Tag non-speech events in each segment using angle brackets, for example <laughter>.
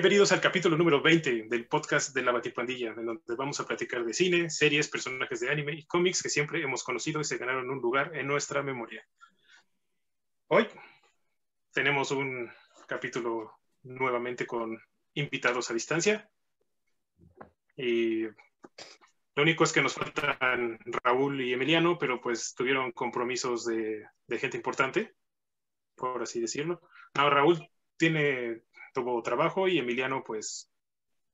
Bienvenidos al capítulo número 20 del podcast de la Batipandilla, en donde vamos a platicar de cine, series, personajes de anime y cómics que siempre hemos conocido y se ganaron un lugar en nuestra memoria. Hoy tenemos un capítulo nuevamente con invitados a distancia. Y lo único es que nos faltan Raúl y Emiliano, pero pues tuvieron compromisos de, de gente importante, por así decirlo. No, Raúl tiene tuvo trabajo y Emiliano, pues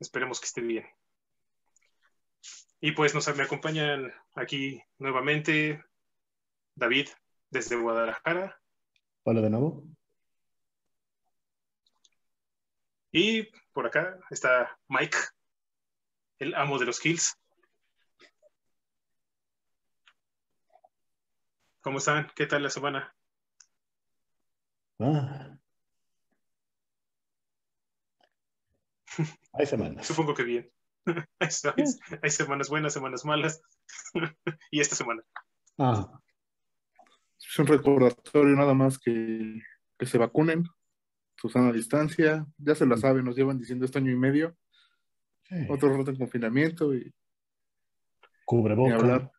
esperemos que esté bien. Y pues nos me acompañan aquí nuevamente David desde Guadalajara. Hola de nuevo. Y por acá está Mike, el amo de los kills. ¿Cómo están? ¿Qué tal la semana? Ah, Hay semanas. Supongo que bien. <laughs> hay, semanas buenas, semanas malas. <laughs> y esta semana. Ah. Es un recordatorio nada más que, que se vacunen, Susana a distancia, ya se la saben, nos llevan diciendo este año y medio. Otro rato en confinamiento y. Cubreboca.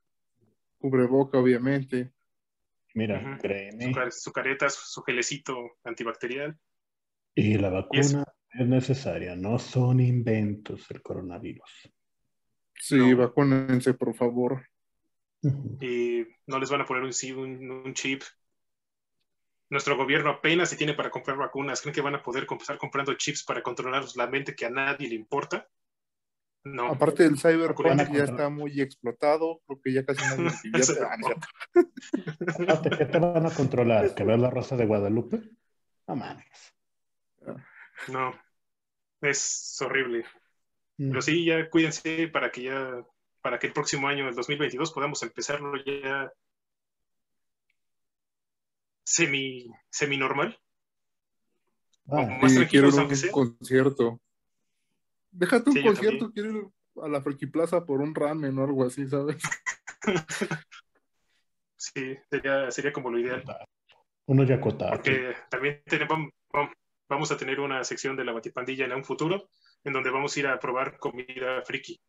Cubreboca, obviamente. Mira, créeme. Su, careta, su, gelecito antibacterial. Y la vacuna es necesaria, no son inventos el coronavirus. Sí, vacúnense, por favor. Y no les van a poner un, un, chip. Nuestro gobierno apenas se tiene para comprar vacunas. ¿Creen que van a poder empezar comprando chips para controlar la mente que a nadie le importa? No. Aparte del cyberpunk ya está muy explotado, creo que ya casi nadie <laughs> Aparte, ¿qué te van a controlar? ¿Que ver la rosa de Guadalupe? No mames. No, es horrible. Mm. Pero sí, ya cuídense para que ya, para que el próximo año, el 2022, podamos empezarlo ya semi, semi normal. Ah, más quiero un concierto. Déjate un concierto, quiero ir a la Friki Plaza por un ramen o algo así, ¿sabes? <laughs> sí, sería, sería como lo ideal. Uno ya acotado. Porque también tenemos, vamos a tener una sección de la Batipandilla en un futuro en donde vamos a ir a probar comida friki.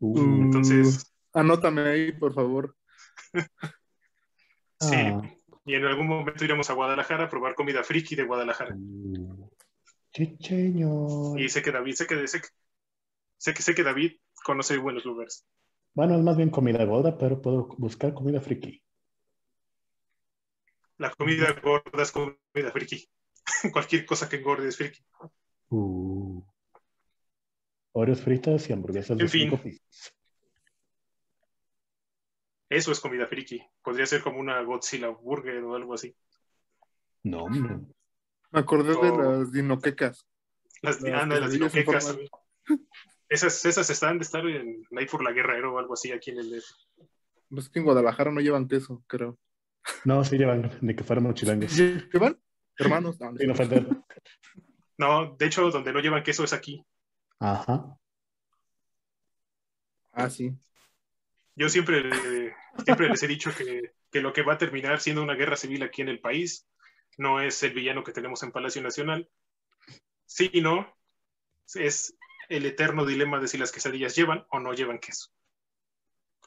Uh, Entonces. Anótame ahí, por favor. <laughs> sí. Ah. Y en algún momento iremos a Guadalajara a probar comida friki de Guadalajara. Uh, y sé que David, sé que, sé que, sé que, David conoce buenos lugares. Bueno, es más bien comida gorda, pero puedo buscar comida friki. La comida gorda es comida friki. <laughs> Cualquier cosa que engorde es friki. Uh. Oreos fritas y hamburguesas de fin. Eso es comida friki. Podría ser como una Godzilla burger o algo así. No, no. Me acordé de las dinoquecas. Las, las, las dinoquecas. Esas, esas están de estar en ahí por la guerra o algo así aquí en el Es que en Guadalajara no llevan queso, creo. No, sí llevan, ni que fuéramos chilangos. ¿Llevan? Hermanos, <laughs> no, de hecho, donde no llevan queso es aquí. Ajá. Ah, sí. Yo siempre, siempre les he dicho que, lo que va a terminar siendo una guerra civil aquí en el país no es el villano que tenemos en Palacio Nacional. Sí y no, es el eterno dilema de si las quesadillas llevan o no llevan queso.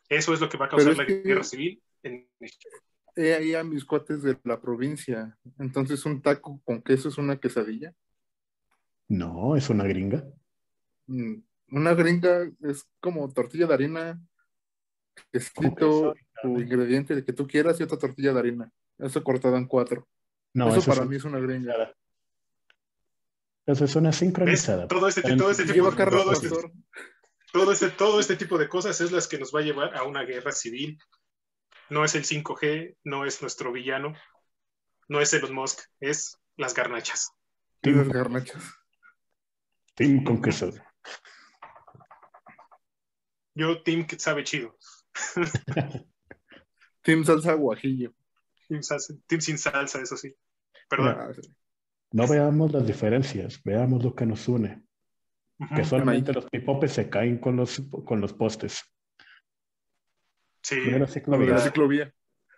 Eso es lo que va a causar la guerra civil en México he ahí a mis cuates de la provincia. Entonces, ¿un taco con queso es una quesadilla? No, es una gringa. Mm, una gringa es como tortilla de harina, quesito, tu ingrediente de que tú quieras y otra tortilla de harina. Eso cortado en cuatro. No, eso, para mí es una gringa. Eso es una sincronizada. Todo este, todo este tipo de todo este, todo este, todo este tipo de cosas es las que nos va a llevar a una guerra civil no es el 5G, no es nuestro villano, no es Elon Musk, es las garnachas. las garnachas. Team con queso. Yo, Team que sabe chido. <laughs> team salsa guajillo. Team, sin salsa, eso sí. Perdón. No, veamos las diferencias, veamos lo que nos une. Que solamente los pipopes se caen con los, con los postes. Sí, la ciclovía. La ciclovía.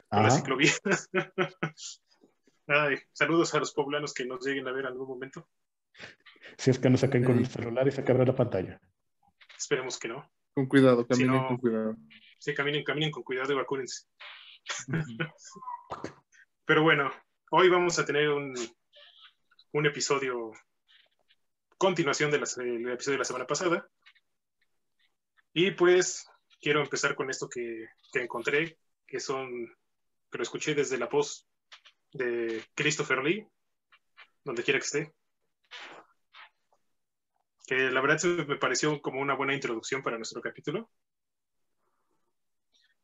La ciclovía. <laughs> saludos a los poblanos que nos lleguen a ver en algún momento. Si es que no se caen con el celular y se quebra la pantalla. Esperemos que no. Con cuidado, caminen con cuidado. Sí, caminen, caminen con cuidado y vacúnense. <laughs> Pero bueno, hoy vamos a tener un, un episodio, continuación del episodio de la semana pasada. Y pues quiero empezar con esto que, que encontré, que son, que lo escuché desde la voz de Christopher Lee, donde quiera que esté. Que la verdad me pareció como una buena introducción para nuestro capítulo.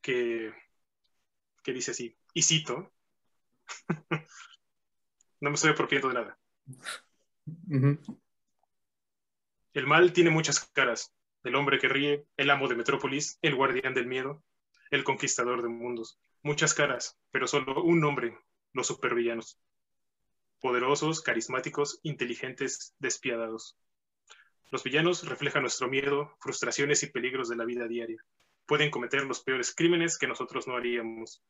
Que, que dice así, y cito, <laughs> no me estoy apropiando de nada. El mal tiene muchas caras. El hombre que ríe, el amo de Metrópolis, el guardián del miedo, el conquistador de mundos. Muchas caras, pero solo un nombre, los supervillanos. Poderosos, carismáticos, inteligentes, despiadados. Los villanos reflejan nuestro miedo, frustraciones y peligros de la vida diaria. Pueden cometer los peores crímenes que nosotros no haríamos.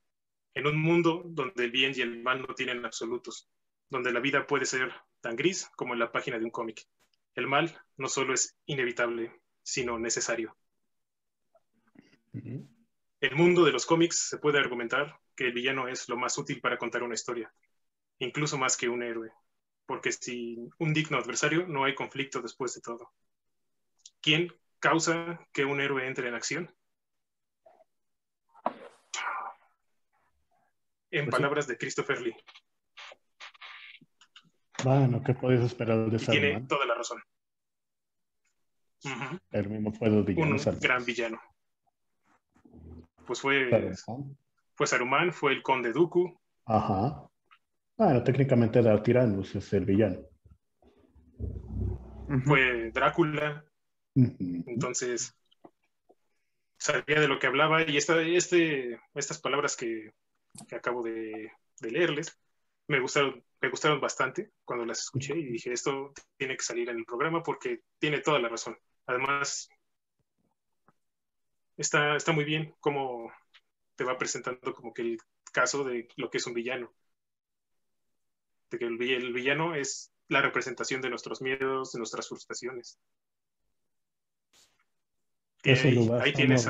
En un mundo donde el bien y el mal no tienen absolutos, donde la vida puede ser tan gris como en la página de un cómic. El mal no solo es inevitable, sino necesario. El mundo de los cómics se puede argumentar que el villano es lo más útil para contar una historia, incluso más que un héroe, porque sin un digno adversario no hay conflicto después de todo. ¿Quién causa que un héroe entre en acción? En pues palabras de Christopher Lee. Bueno, ¿qué puedes esperar de Saruman? Tiene toda la razón. El mismo fue el villano. Un gran villano. Pues fue, fue Saruman, fue el conde Dooku. Ajá. Bueno, técnicamente era Tyrannus es el villano. Fue Drácula. Entonces, sabía de lo que hablaba y esta, este, estas palabras que, acabo de, leerles me gustaron, me gustaron bastante cuando las escuché y dije, esto tiene que salir en el programa porque tiene toda la razón. Además, está, está muy bien cómo te va presentando como que el caso de lo que es un villano. De que el, villano es la representación de nuestros miedos, de nuestras frustraciones. ahí, tienes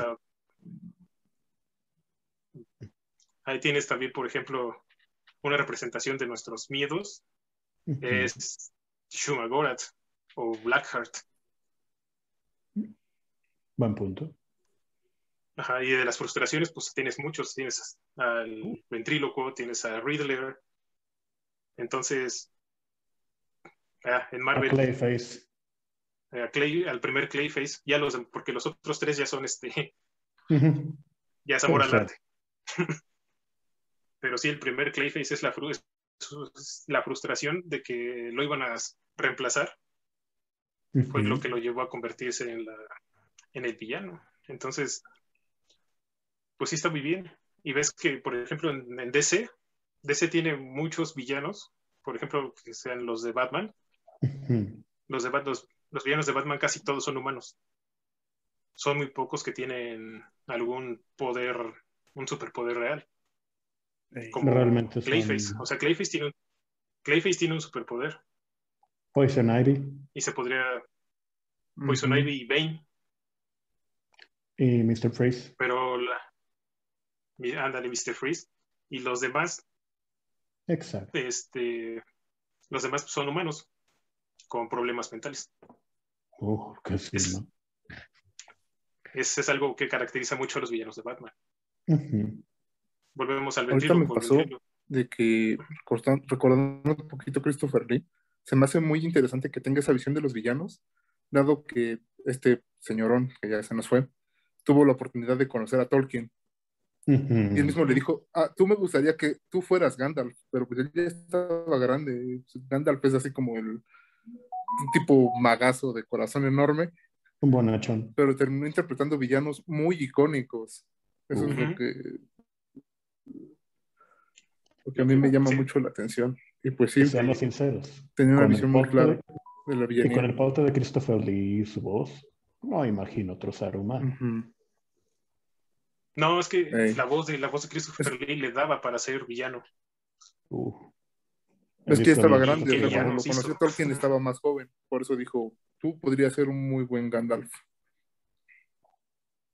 ahí tienes también, por ejemplo, una representación de nuestros miedos. Es Shumagorat o Blackheart. Buen punto. Ajá, y de las frustraciones, pues tienes muchos. Tienes al ventríloco, tienes a Riddler. Entonces, ah, en Marvel. Clayface. al primer Clayface, ya los, porque los otros tres ya son este. <laughs> ya es amor al arte. <laughs> Pero sí, el primer Clayface es la, la frustración de que lo iban a reemplazar. Fue lo que lo llevó a convertirse en la, en el villano. Entonces, pues sí está muy bien. Y ves que, por ejemplo, en, DC, DC tiene muchos villanos, por ejemplo, que sean los de Batman. los, de, los, los villanos de Batman casi todos son humanos. Son muy pocos que tienen algún poder, un superpoder real. Como Realmente Clayface. O sea, Clayface tiene, un, Clayface tiene un superpoder. Poison Ivy. Y se podría. Poison Ivy y Bane y Mr. Freeze. Pero la... ándale, Mr. Freeze. Y los demás. Exacto. Este, los demás son humanos con problemas mentales. Uh, qué sí, es, ¿no? es, algo que caracteriza mucho a los villanos de Batman. Volvemos al Ahorita me pasó de que, recordando un poquito Christopher Lee, se me hace muy interesante que tenga esa visión de los villanos, dado que este señorón, que ya se nos fue, tuvo la oportunidad de conocer a Tolkien. Y él mismo le dijo, ah, tú me gustaría que tú fueras Gandalf, pero pues él ya estaba grande. Gandalf es así como el un tipo magazo de corazón enorme. Un bonachón. Pero terminó interpretando villanos muy icónicos. Eso es lo que, lo que a mí me llama mucho la atención. Y pues sí. Seamos sinceros. Tenía una visión muy clara de, la villanía. Y con el pauta de Christopher Lee y su voz, no imagino otro ser humano. No, es que la voz de la voz de Christopher Lee le daba para ser villano. Uh. Es que estaba grande, cuando lo conoció Tolkien estaba más joven, por eso dijo, tú podrías ser un muy buen Gandalf.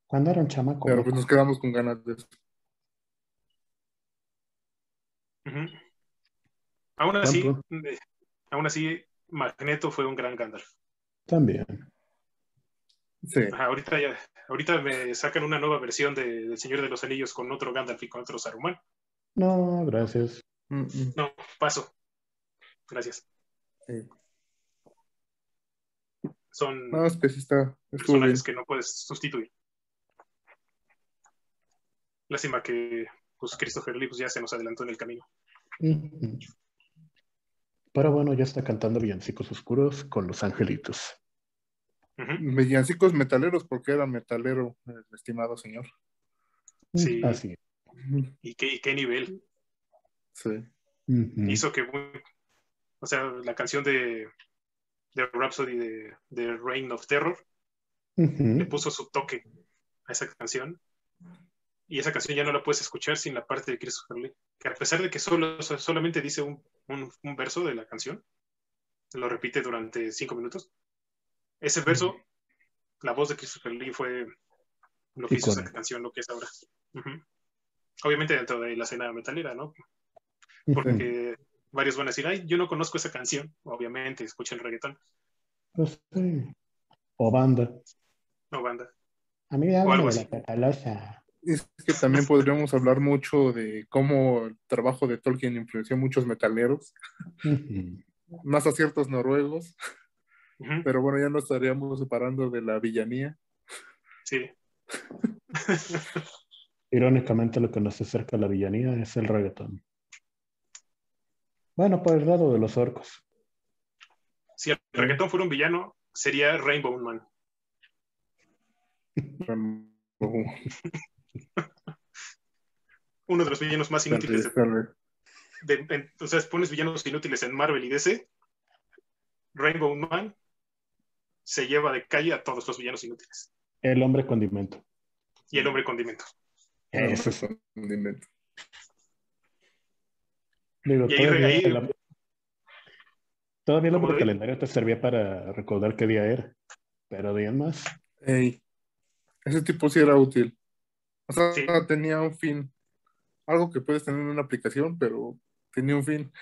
Cuando era un chamaco. Pero pues nos quedamos con ganas de eso. Aún así, aún así, Magneto fue un gran Gandalf. También. Sí. ahorita, ya, ahorita me sacan una nueva versión de, del Señor de los Anillos con otro Gandalf y con otro Saruman. No, gracias. No, paso. Gracias. Son no, es que sí está, personajes que no puedes sustituir. Lástima que pues, Christopher Lee pues, ya se nos adelantó en el camino. Pero bueno, ya está cantando Villancicos Oscuros con los angelitos. Villancicos metaleros, porque era metalero, el estimado señor. Sí. Así. ¿Y qué, qué nivel? Sí. Hizo que, o sea, la canción de, de Rhapsody de, de Reign of Terror le puso su toque a esa canción. Y esa canción ya no la puedes escuchar sin la parte de Christopher Lee. Que a pesar de que solo, solamente dice un, un, verso de la canción, lo repite durante cinco minutos. Ese verso, la voz de Christopher Lee fue lo que hizo esa canción, lo que es ahora. Obviamente dentro de la escena metalera, ¿no? Porque varios van a decir, ay, yo no conozco esa canción. Obviamente, escuchan reggaetón. Pues sí. O banda. O banda. A mí me habla de la catalosa. Es que también podríamos hablar mucho de cómo el trabajo de Tolkien influenció a muchos metaleros, más a ciertos noruegos, pero bueno, ya nos estaríamos separando de la villanía. Sí. <laughs> Irónicamente, lo que nos acerca a la villanía es el reggaetón. Bueno, por el lado de los orcos. Si el reggaetón fuera un villano, sería Rainbow Man. <laughs> Uno de los villanos más inútiles. De, entonces pones villanos inútiles en Marvel y DC. Rainbow Man se lleva de calle a todos los villanos inútiles. El hombre condimento. Y el hombre condimento. Eso es condimento. Digo, todavía, el hombre calendario te servía para recordar qué día era, pero bien más. ese tipo sí era útil. O sea, tenía un fin. Algo que puedes tener en una aplicación, pero tenía un fin.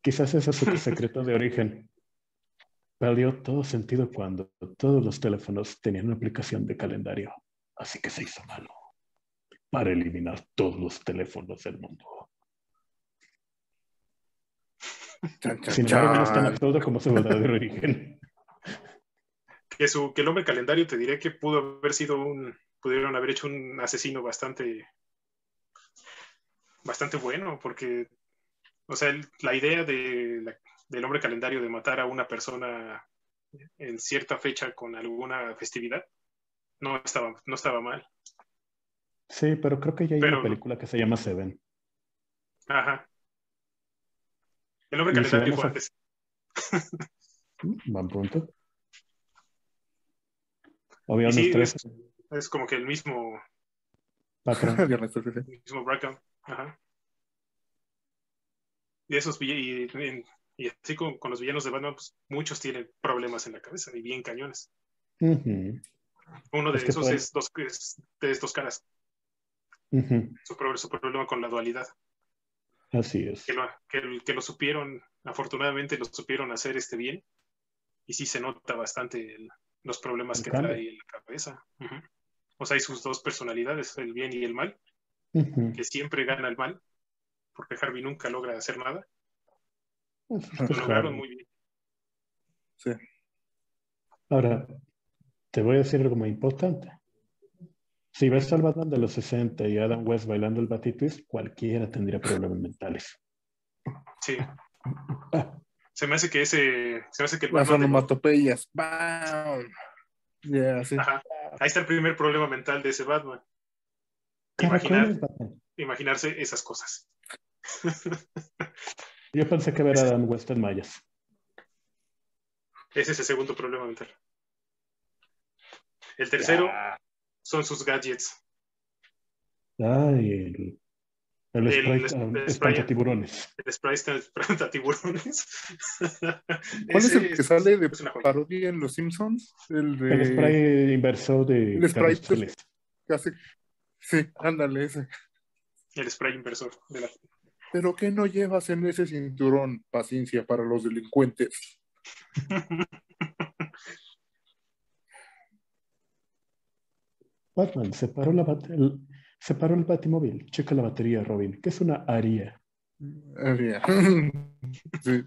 Quizás ese es su secreto de origen. Perdió todo sentido cuando todos los teléfonos tenían una aplicación de calendario. Así que se hizo malo para eliminar todos los teléfonos del mundo. Sin embargo, no es tan absurdo como su verdadero <laughs> origen. Que, su, que el hombre calendario te diré que pudo haber sido un, pudieron haber hecho un asesino bastante, bastante bueno, porque, o sea, la idea de del hombre calendario de matar a una persona en cierta fecha con alguna festividad no estaba, no estaba mal. Sí, pero creo que ya hay una película que se llama Seven. Ajá. El hombre calendario fue antes. Van pronto. Obviamente. es, es, como que el mismo. Patrón. <laughs> el mismo Bracken. Ajá. Y esos y, y, así con, con, los villanos de Batman, pues muchos tienen problemas en la cabeza y bien cañones. Uno de esos es, dos, de estos caras. su, su, problema con la dualidad. Así es. Que lo, que, que lo, supieron, afortunadamente lo supieron hacer este bien. Y sí se nota bastante los problemas que trae en la cabeza. O sea, hay sus dos personalidades, el bien y el mal, que siempre gana el mal, porque Harvey nunca logra hacer nada. Lo lograron muy bien. Sí. Ahora, te voy a decir algo muy importante. Si ves al Batman de los 60 y Adam West bailando el Batitwist, cualquiera tendría problemas mentales. Sí. <laughs> Se me hace que ese. Se me hace que el Las onomatopeyas. ¡Bam! sí. Ahí está el primer problema mental de ese Batman. imaginarse esas cosas. <laughs> Yo pensé que ver a Adam West en mayas. Ese es el segundo problema mental. El tercero, son sus gadgets. Ay, El, El- spray, el- ah, el espanta spray- tiburones. El spray está tiburones. ¿Cuál es el que sale de parodia en Los Simpsons? El de... El spray inversor de el spray, que hace- Sí, ándale, ese. El spray inversor de la ¿Pero qué no llevas en ese cinturón? Paciencia para los delincuentes. <laughs> Batman, separó, la bat- el, separó el batimóvil. Checa la batería, Robin. ¿Qué es una ARIA? Haría. <laughs> Sí.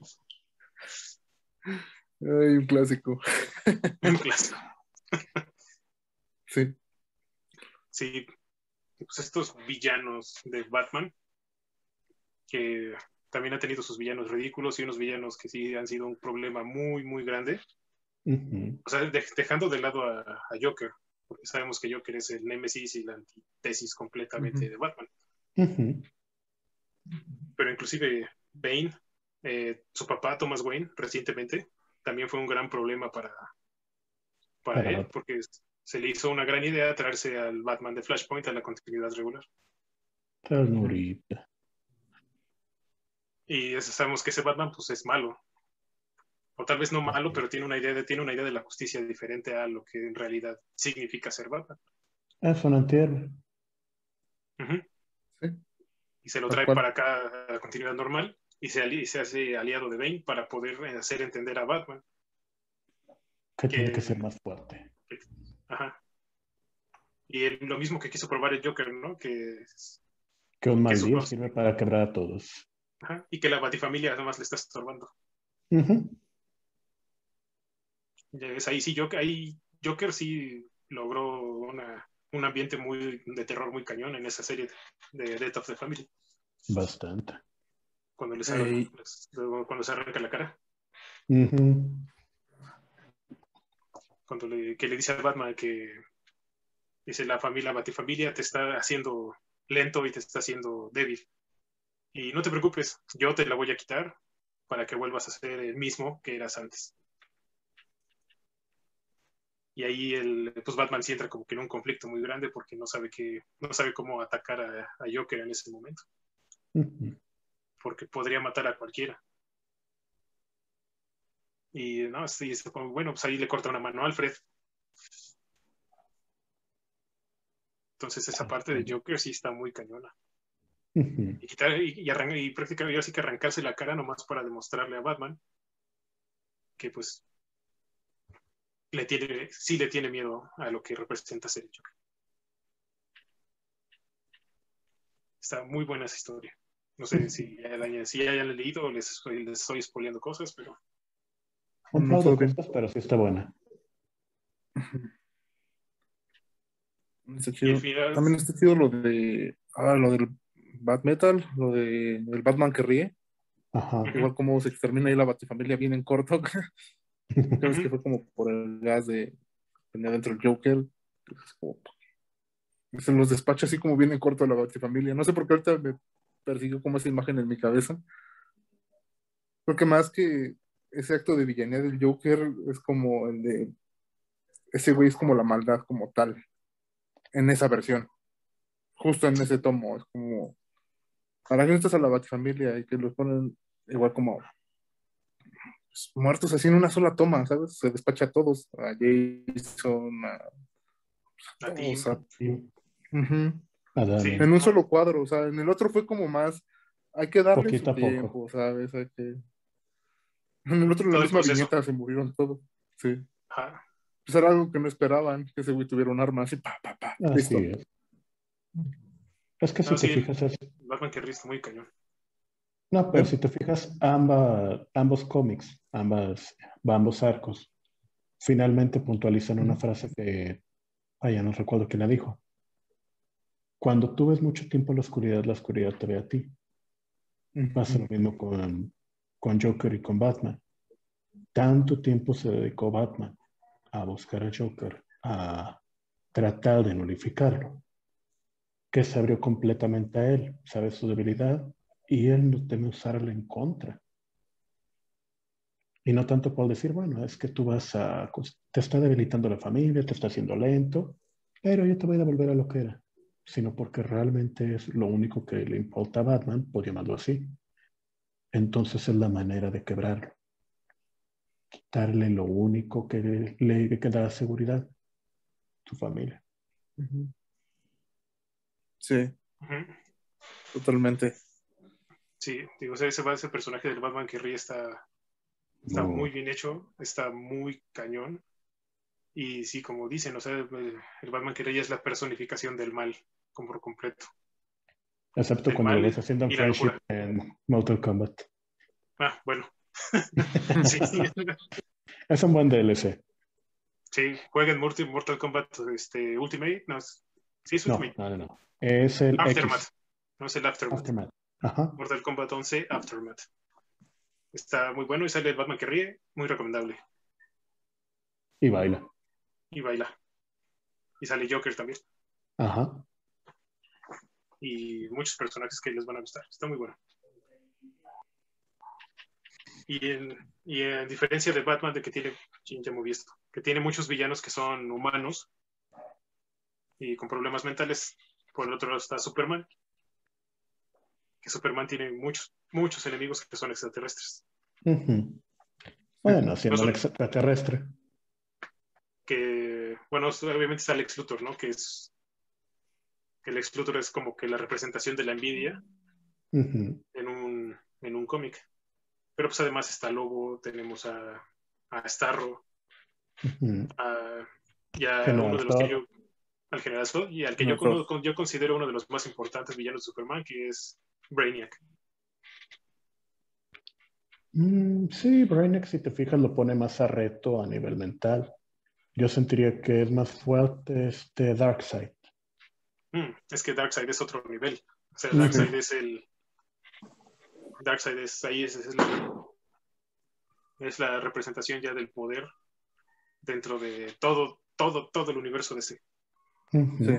Ay, un clásico. Un clásico. Sí. Sí, pues estos villanos de Batman, que también han tenido sus villanos ridículos y unos villanos que sí han sido un problema muy, muy grande. O sea, de- dejando de lado a, a Joker, porque sabemos que Joker es el némesis y la antítesis completamente de Batman. Pero inclusive Bane, eh, su papá Thomas Wayne, recientemente, también fue un gran problema para, para él, porque se le hizo una gran idea traerse al Batman de Flashpoint a la continuidad regular. Ternurita. Y sabemos que ese Batman pues es malo. O tal vez no malo, pero tiene una idea de, tiene una idea de la justicia diferente a lo que en realidad significa ser Batman. Es un antihéroe. Sí. Y se lo trae para acá a la continuidad normal y se, ali- se hace aliado de Bane para poder hacer entender a Batman. Que tiene Que- ser más fuerte. Ajá. Y él- lo mismo que quiso probar el Joker, ¿no? Que, Que un mal su día voz- sirve para quebrar a todos. Ajá, y que la Batifamilia además le está estorbando. Ya ves, ahí sí, Joker, ahí Joker sí logró una- un ambiente muy de terror muy cañón en esa serie de, de Death of the Family. Bastante. Cuando, les arranca, les- cuando se arranca la cara. Cuando le, que le dice a Batman que dice la familia Batifamilia te está haciendo lento y te está haciendo débil. Y no te preocupes, yo te la voy a quitar para que vuelvas a ser el mismo que eras antes. Y ahí el, pues Batman sí entra como que en un conflicto muy grande porque no sabe que, no sabe cómo atacar a, a Joker en ese momento, porque podría matar a cualquiera. Y no, sí, bueno, pues ahí le corta una mano a Alfred. Entonces esa parte de Joker sí está muy cañona. Y, quitar, y, y, arran- y prácticamente así que arrancarse la cara nomás para demostrarle a Batman que pues le tiene, sí le tiene miedo a lo que representa ser el Joker. Está muy buena esa historia. No sé si <laughs> ya la hayan, si ya hayan leído o les, estoy- les estoy spoileando cosas, pero Un No par de todo cosas, pero sí está buena. Está y chido. al final, También está chido lo de. Ah, lo del Bat Metal, lo de el Batman que ríe. Ajá. Igual como se extermina ahí la Batifamilia bien en corto. <laughs> Creo que fue como por el gas de tenía dentro el Joker. Es como- se los despacha así como bien en corto a la Batifamilia. No sé por qué ahorita me persiguió como esa imagen en mi cabeza. Porque más que ese acto de villanía del Joker es como el de ese güey es como la maldad como tal en esa versión. Justo en ese tomo. Es como para que estás a la Batifamilia y que los ponen igual como pues, muertos así en una sola toma, ¿sabes? Se despacha a todos, a Jason, a, todos, a- Sí. Ujú. A Damian. Sí. en un solo cuadro, o sea, en el otro fue como más, hay que darle su a poco. tiempo, ¿sabes? Hay que... En el otro, la misma viñeta se murieron todos, sí. ajá, Pues era algo que no esperaban, que ese güey tuviera un arma así, pa, pa, pa, Así listo. es. Es que si te fijas, es- Batman que está muy cañón. no, pero si te fijas, amba- ambos cómics, ambas, ambos arcos, finalmente puntualizan una frase que, vaya, no recuerdo quién la dijo. Cuando tú ves mucho tiempo en la oscuridad, la oscuridad te ve a ti. Pasa lo mismo con, con Joker y con Batman. Tanto tiempo se dedicó Batman a buscar a Joker, a tratar de nulificarlo, que se abrió completamente a él, sabe su debilidad y él no teme usarla en contra. Y no tanto por decir, bueno, es que tú vas a, te está debilitando la familia, te está haciendo lento, pero yo te voy a devolver a lo que era. sino porque realmente es lo único que le importa a Batman, por llamarlo así. Entonces es la manera de quebrarlo. Quitarle lo único que le, le que da seguridad, su familia. Sí, totalmente. Sí, digo, ese, ese personaje del Batman que ríe está, está No. muy bien hecho, está muy cañón. Y sí, como dicen, o sea, el, el Batman que ríe es la personificación del mal, como por completo. Excepto El cuando ves haciendo Friendship en Mortal Kombat. Ah, bueno. <laughs> sí, Es un buen DLC. sí, jueguen Mortal, Mortal Kombat este, Ultimate. No, es- sí, es No, Ultimate. no, no, no. Es el Aftermath. X. No es el Aftermath. Aftermath. Ajá. Mortal Kombat 11 Aftermath. Está muy bueno y sale el Batman que ríe, muy recomendable. Y baila. Y baila. Y sale Joker también. Ajá. Y muchos personajes que les van a gustar. Está muy bueno. Y en, y en diferencia de Batman, de que tiene, ya que tiene muchos villanos que son humanos y con problemas mentales, por el otro lado está Superman, que Superman tiene muchos, muchos enemigos que son extraterrestres. Bueno, siendo No extraterrestre. que, bueno, obviamente está Lex Luthor, ¿no? Que es, que Lex Luthor es como que la representación de la envidia en un, en un cómic. Pero pues además está Lobo, tenemos a, a Starro, a, y a uno de los que yo, al General Zod, y al que yo, General cono- yo considero uno de los más importantes villanos de Superman, que es Brainiac. Mm, sí, Brainiac, si te fijas, lo pone más a reto a nivel mental. Yo sentiría que es más fuerte este Darkseid. Mm, es que Darkseid es otro nivel. O sea. Darkseid es el. Darkseid es ahí, es, es la, es la representación ya del poder dentro de todo, todo, todo el universo de ese. Ujú. Sí.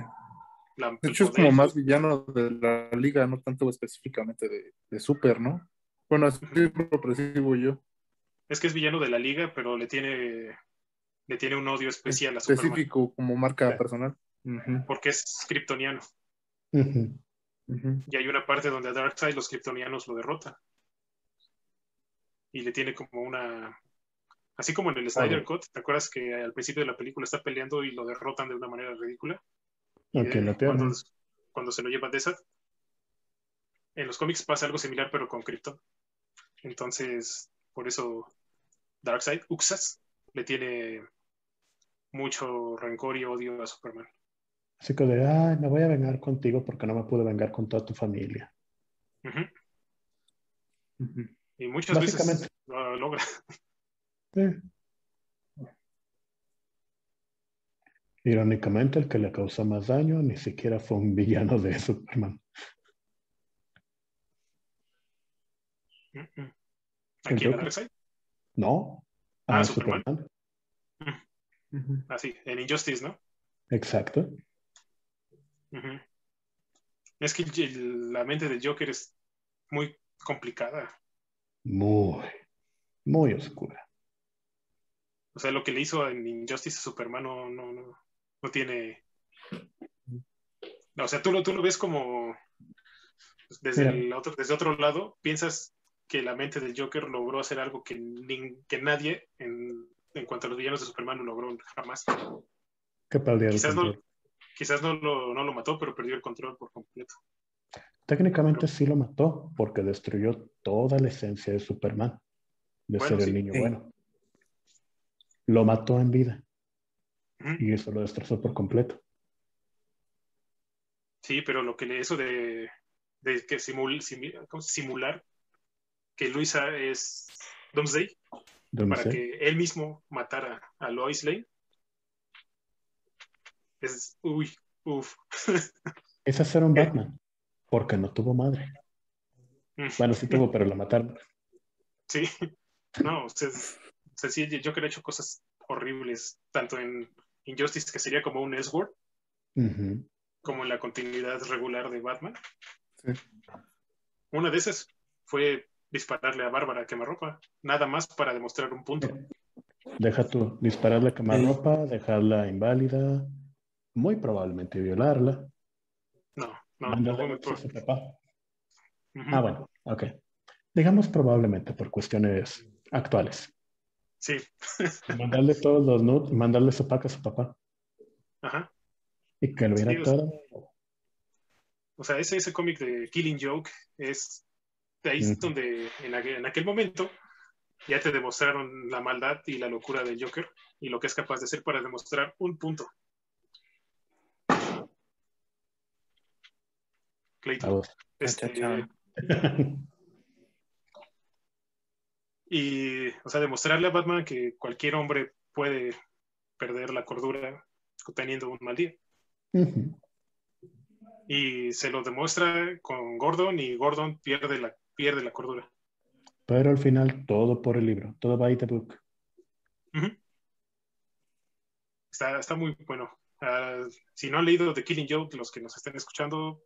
La, De hecho, es como más villano de la liga, no tanto específicamente de, de Super, ¿no? Bueno, así lo percibo yo. Es que es villano de la liga, pero le tiene, le tiene un odio especial a Superman. Específico como marca Sí. personal. Porque es kryptoniano. Y hay una parte donde a Darkseid los kryptonianos lo derrotan. Y le tiene como una. Así como en el Snyder Odio. Cut, ¿te acuerdas que al principio de la película está peleando y lo derrotan de una manera ridícula? Y, Aquí en eh, la. Cuando, cuando se lo lleva Desat. En los cómics pasa algo similar, pero con Krypton. Entonces, por eso Darkseid, Uxas, le tiene mucho rencor y odio a Superman. Así que de, ay, me voy a vengar contigo porque no me pude vengar con toda tu familia. Y muchas veces lo logra. Eh. Irónicamente, el que le causó más daño ni siquiera fue un villano de Superman. En Joker. Darkseid. No. Ah, Ah, Superman. Superman. Ujú. Así, en Injustice, ¿no? Exacto. Es que el- la mente del Joker es muy complicada. Muy, muy oscura. O sea, lo que le hizo en Injustice a Superman no, no, no, no tiene. No, o sea, tú lo, tú lo ves como. Desde, Mira. el otro, desde otro lado, piensas que la mente del Joker logró hacer algo que, que nadie, en, en cuanto a los villanos de Superman, lo logró jamás. El Quizás no, quizás no lo, no lo mató, pero perdió el control por completo. Técnicamente sí lo mató porque destruyó toda la esencia de Superman, de Bueno, ser sí. el niño Sí. bueno. Lo mató en vida y eso lo destrozó por completo. Sí, pero lo que le eso de, de que simul, simi- ¿cómo se- simular que Luisa es Doomsday ¿Dónde para que él mismo matara a Lois Lane es uy, uff. <laughs> Es hacer un ¿Qué? Batman, porque no tuvo madre. Mm. Bueno, sí tuvo, <laughs> pero lo mataron. Sí, no, o sea, es- sea, sí, Joker ha hecho cosas horribles, tanto en Injustice, que sería como un S-word, como en la continuidad regular de Batman. Sí. Una de esas fue dispararle a Bárbara a quemarropa, nada más para demostrar un punto. Deja tú dispararle a quemar Sí. ropa, dejarla inválida, muy probablemente violarla. No, Mándale no, a por- su papá. Ujú. Ah, bueno, ok. Digamos probablemente por cuestiones actuales. Sí, <laughs> Mandarle todos los nudes y mandarle su pack a su papá. ajá. Y que lo viera Sí, todo. O sea, ese, ese cómic de Killing Joke es de ahí es donde en aquel, en aquel momento ya te demostraron la maldad y la locura del Joker y lo que es capaz de hacer para demostrar un punto. Clayton. A vos. Este. <laughs> y, o sea, demostrarle a Batman que cualquier hombre puede perder la cordura teniendo un mal día. Ujú. Y se lo demuestra con Gordon y Gordon pierde la, pierde la cordura. Pero al final todo por el libro, todo by the book. Ujú. Está, está muy bueno. Ah, si no han leído The Killing Joke, los que nos estén escuchando,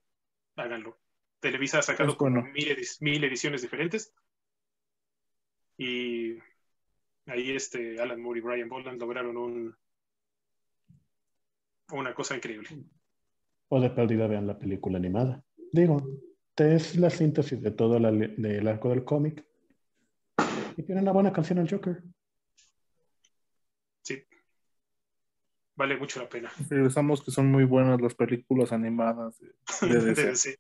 háganlo. Televisa ha sacado bueno. mil, mil ediciones diferentes. Y ahí este Alan Moore y Brian Boland lograron un, una cosa increíble. O de pérdida vean la película animada. Digo, es la síntesis de todo la- del arco del cómic. Y tiene una buena canción al Joker. Sí. Vale mucho la pena. Regresamos que son muy buenas las películas animadas de, de <laughs> DC. Sí.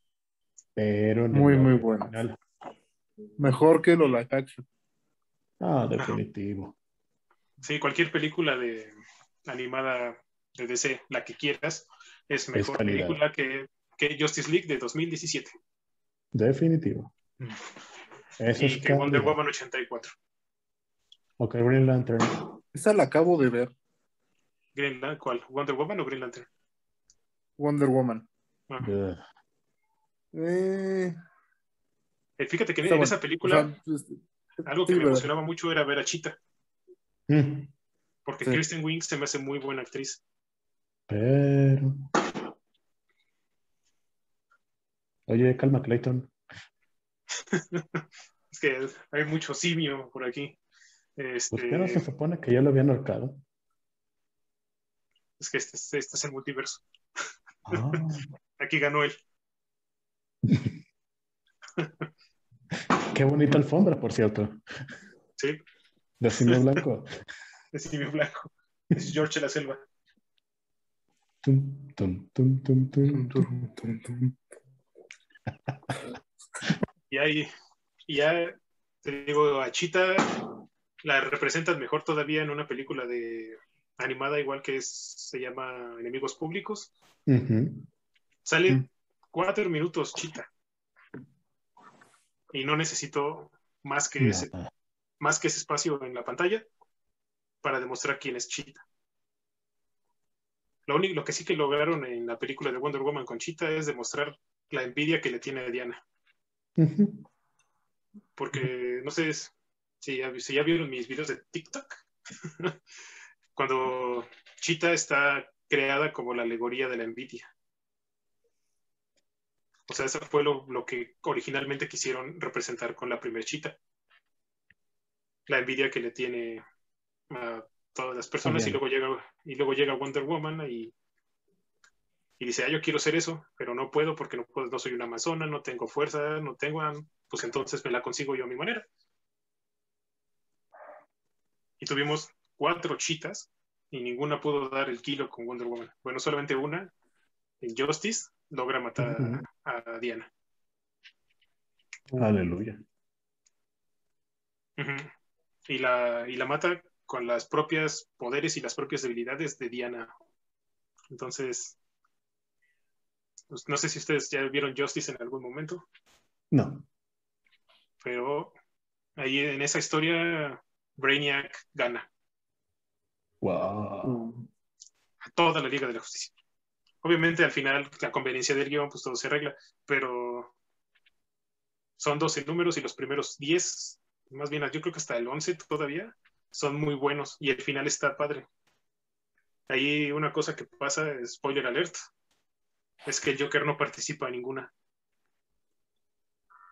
Pero el Muy, muy buenas. Mejor que lo live action. Ah, definitivo. Sí, cualquier película de animada de DC, la que quieras, es mejor película que, que Justice League de 2017 Definitivo. Eso y es que Wonder. Woman 84. Ok, Green Lantern. Esa la acabo de ver. Green Lan- ¿Cuál? ¿Wonder Woman o Green Lantern? Wonder Woman. Ah. Eh, Eh, Fíjate que en, esa película O sea, este, algo que sí, me ¿verdad? emocionaba mucho era ver a Cheetah, Mm. porque Sí. Kristen Wiig se me hace muy buena actriz. Pero. Oye, calma, Clayton. <laughs> Es que hay mucho simio por aquí. Este, no se supone que ya lo habían ahorcado. es que este, es- este es el multiverso. Ah, <laughs> Aquí ganó él. <laughs> qué bonita alfombra, por cierto. Sí, De simio blanco. <laughs> es simio blanco. Es George de la Selva. Tum, tum, tum, tum, tum, tum. tum, tum. <laughs> Y ahí, y ya te digo, a Cheetah la representan mejor todavía en una película de animada, igual que es, se llama Enemigos Públicos. Sale Mm. cuatro minutos Cheetah. Y no necesito más que, ese, más que ese espacio en la pantalla para demostrar quién es Cheetah. Lo, único, lo que sí que lograron en la película de Wonder Woman con Cheetah es demostrar la envidia que le tiene a Diana. Porque no sé si ya, si ya vieron mis videos de TikTok, <laughs> cuando Cheetah está creada como la alegoría de la envidia. O sea, eso fue lo, lo que originalmente quisieron representar con la primer Cheetah. La envidia que le tiene a todas las personas y luego llega y luego llega Wonder Woman y, y dice, ah, yo quiero ser eso, pero no puedo porque no, puedo, no soy una amazona, no tengo fuerza, no tengo, pues entonces me la consigo yo a mi manera. Y tuvimos cuatro chitas y ninguna pudo dar el kilo con Wonder Woman. Bueno, solamente una, en Justice, logra matar a, a Diana. Aleluya. Y, la, y la mata con las propias poderes y las propias debilidades de Diana. Entonces, pues, no sé si ustedes ya vieron Justice en algún momento, No. pero ahí en esa historia Brainiac gana Wow. a toda la Liga de la Justicia. Obviamente al final, la conveniencia del guion, pues todo se arregla, pero son 12 números y los primeros 10, más bien yo creo que hasta el 11 todavía, son muy buenos y el final está padre. Ahí una cosa que pasa, spoiler alert, es que el Joker no participa en ninguna.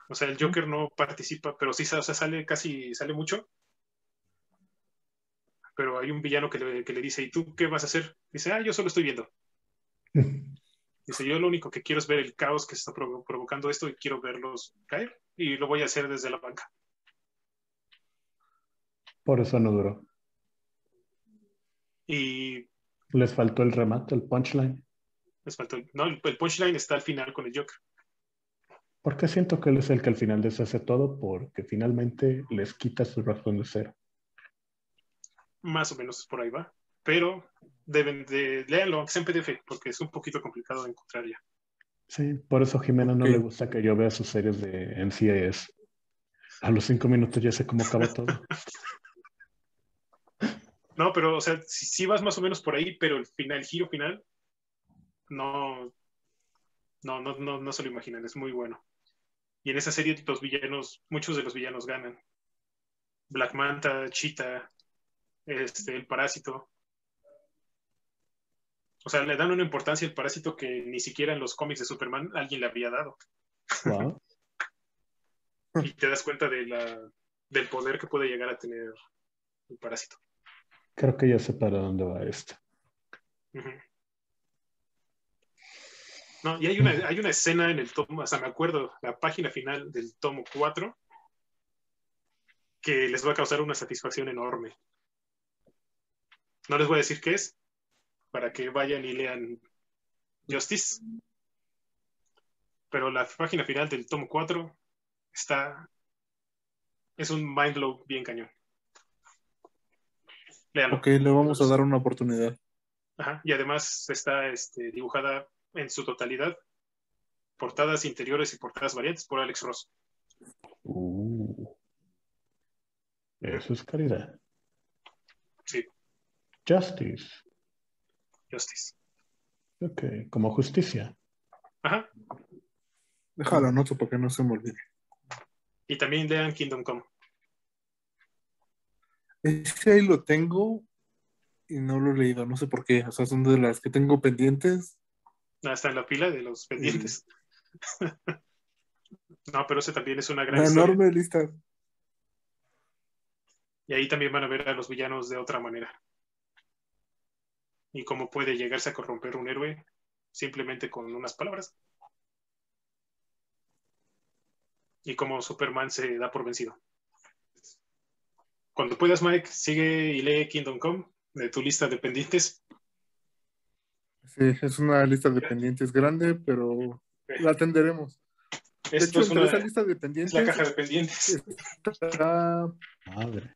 O sea, el Joker no participa, pero sí o sea, sale casi, sale mucho. Pero hay un villano que le, que le dice, ¿y tú qué vas a hacer? Dice, ah, yo solo estoy viendo. Dice, yo lo único que quiero es ver el caos que está provo- provocando esto y quiero verlos caer. Y lo voy a hacer desde la banca. Por eso no duró. Y Les faltó el remate, el punchline. les faltó. No, el, el punchline está al final con el Joker. Porque siento que él es el que al final deshace todo porque finalmente les quita su razón de ser. Más o menos por ahí va. Pero deben de. Léanlo, aunque sea en PDF, porque es un poquito complicado de encontrar ya. Sí, por eso a Jimena no le gusta que yo vea sus series de NCIS. A los cinco minutos ya sé cómo acaba todo. <laughs> No, pero, o sea, si, si vas más o menos por ahí, pero el final, el giro final, no, no, no, no, no se lo imaginan, es muy bueno. Y en esa serie los villanos, muchos de los villanos ganan. Black Manta, Cheetah, este, el parásito. O sea, le dan una importancia al parásito que ni siquiera en los cómics de Superman alguien le había dado. Wow. <laughs> Y te das cuenta de la, del poder que puede llegar a tener el parásito. Creo que ya sé para dónde va esto. No, y hay una, hay una escena en el tomo, hasta me acuerdo, la página final del tomo 4, que les va a causar una satisfacción enorme. No les voy a decir qué es, para que vayan y lean Justice. Pero la página final del tomo 4 está. Es un mind blow bien cañón. Léanlo. Ok, le vamos a dar una oportunidad. Ajá, Y además está este, dibujada en su totalidad, portadas interiores y portadas variantes por Alex Ross. Uh. Eso es caridad. Sí, Justice. Justice. Ok, como justicia. Ajá. Déjalo, anoto para que no se me olvide. Y también lean Kingdom Come. Ese ahí lo tengo y no lo he leído, no sé por qué. O sea, son de las que tengo pendientes. Ah, Está en la pila de los pendientes. <laughs> no, pero ese también es una gran Una historia. enorme lista. Y ahí también van a ver a los villanos de otra manera. Y cómo puede llegarse a corromper un héroe simplemente con unas palabras. Y cómo Superman se da por vencido. Cuando puedas, Mike, sigue y lee Kingdom Come de tu lista de pendientes. Sí, es una lista de pendientes grande, pero la atenderemos. De Esto hecho, es, una- esa lista de es pendientes la caja de pendientes. está- Madre.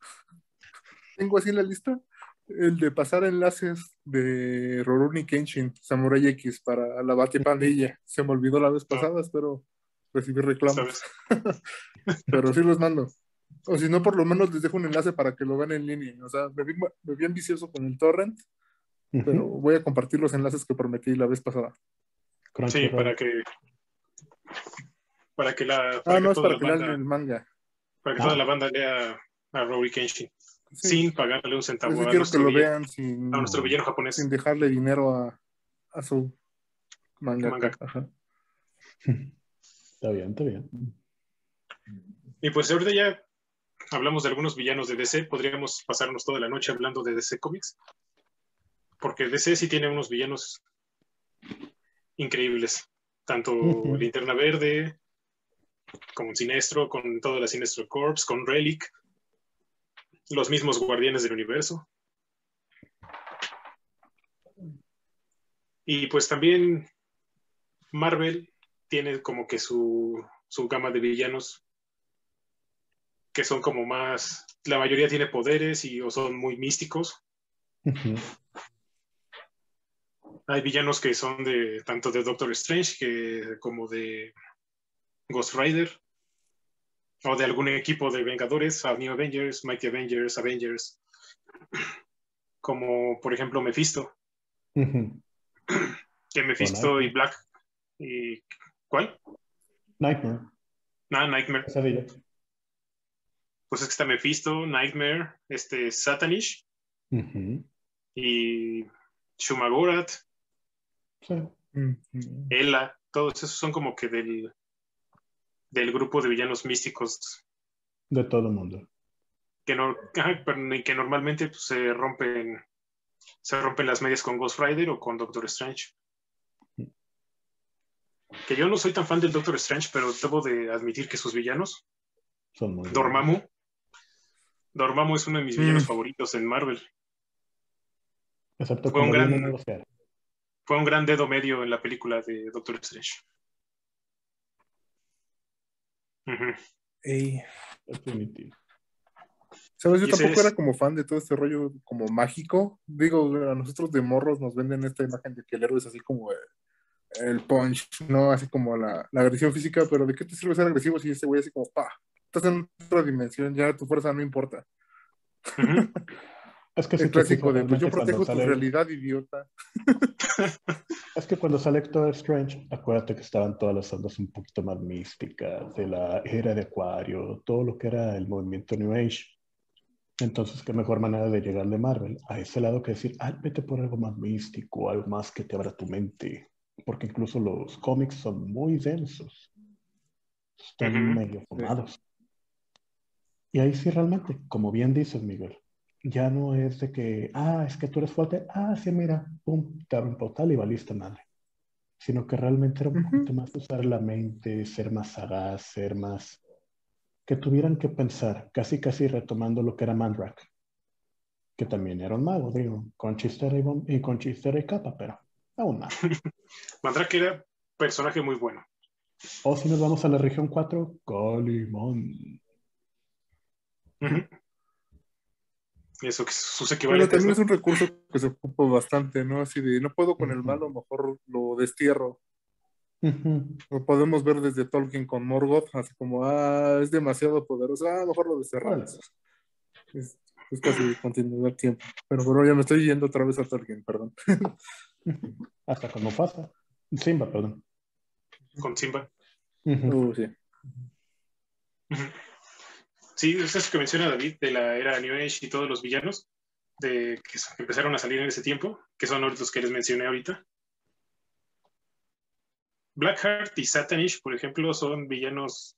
tengo así en la lista el de pasar enlaces de Rurouni Kenshin, Samurai X para la Bate Pandilla. Se me olvidó la vez pasada, espero recibir reclamos, <laughs> pero sí los mando. O si no, por lo menos les dejo un enlace para que lo vean en línea. O sea, me vi, me vi ambicioso con el torrent, pero voy a compartir los enlaces que prometí la vez pasada. Sí, para que. Para que la. Ah, Para no, que es toda para la que lean el manga. para que Ah. toda la banda lea a Rory Kenshin. Sí. Sin pagarle un centavo Pues sí a, quiero que nuestro lo villano, vean sin, a nuestro villano japonés. sin dejarle dinero a, a su manga. Ajá. Está bien, está bien. Y pues ahorita ya hablamos de algunos villanos de DC, podríamos pasarnos toda la noche hablando de DC Comics, porque DC sí tiene unos villanos increíbles, tanto. Linterna Verde, como Sinestro, con toda la Sinestro Corps, con Relic, los mismos Guardianes del Universo. Y pues también Marvel tiene como que su, su gama de villanos que son como más, la mayoría tiene poderes y o son muy místicos. Hay villanos que son de tanto de Doctor Strange que como de Ghost Rider o de algún equipo de Vengadores, a New Avengers, Mighty Avengers, Avengers, <clears throat> como por ejemplo Mephisto, que Mephisto y Black y ¿cuál? Nightmare. Ah, Nightmare. Pesadilla. Pues es que está Mephisto, Nightmare, este Satanish Ujú. y Shumagorath, Sí. Ela, todos esos son como que del, del grupo de villanos místicos De todo el mundo. que, no, que normalmente pues, se rompen se rompen las medias con Ghost Rider o con Doctor Strange. que yo no soy tan fan del Doctor Strange, pero debo de admitir que sus villanos, Son muy Dormammu, Dormammu es uno de mis villanos Mm. favoritos en Marvel. Excepto fue un gran-. Fue un gran dedo medio en la película de Doctor Strange. Ey, Definitivo. ¿Sabes? Yo tampoco es- era como fan de todo este rollo como mágico. Digo, a nosotros de morros nos venden esta imagen de que el héroe es así como eh, el punch, ¿no? Así como la, la agresión física, pero ¿de qué te sirve ser agresivo si ese güey así como, pa, estás en otra dimensión, ya tu fuerza no importa? <laughs> Es que El clásico de, pues yo protejo tu sale- realidad, idiota. <laughs> Es que cuando sale Doctor Strange, acuérdate que estaban todas las ondas un poquito más místicas, de la era de Acuario, todo lo que era el movimiento New Age. Entonces, qué mejor manera de llegar de Marvel a ese lado que decir, ah, vete por algo más místico, algo más que te abra tu mente. Porque incluso los cómics son muy densos. Están Ujú. medio fumados. Y ahí sí realmente, como bien dices, Miguel, ya no es de que, ah, es que tú eres fuerte, ah, sí, mira, pum, te abre un portal y valiste madre. Sino que realmente era un poquito más usar la mente, ser más sagaz, ser más. que tuvieran que pensar, casi casi retomando lo que era Mandrak, que también era un mago, digo, con chistera y, bom- y con chistera y capa, pero aún más. <laughs> Mandrake era personaje muy bueno. O si nos vamos a la región 4, Calimán. Ujú. Eso que sus Pero equivalentes. también ¿no? es un recurso que se ocupa bastante, ¿no? Así de, no puedo con el malo, mejor lo destierro. Lo podemos ver desde Tolkien con Morgoth, así como, ah, es demasiado poderoso, ah, mejor lo desterramos. Es, es casi continuidad tiempo. Pero bueno, ya me estoy yendo otra vez a Tolkien, perdón. <laughs> Hasta con Mufasa. Simba, perdón. Con Simba. Uh, sí. Ujú. Sí, es eso que menciona David de la era New Age y todos los villanos de, que empezaron a salir en ese tiempo, que son los que les mencioné ahorita. Blackheart y Satanish, por ejemplo, son villanos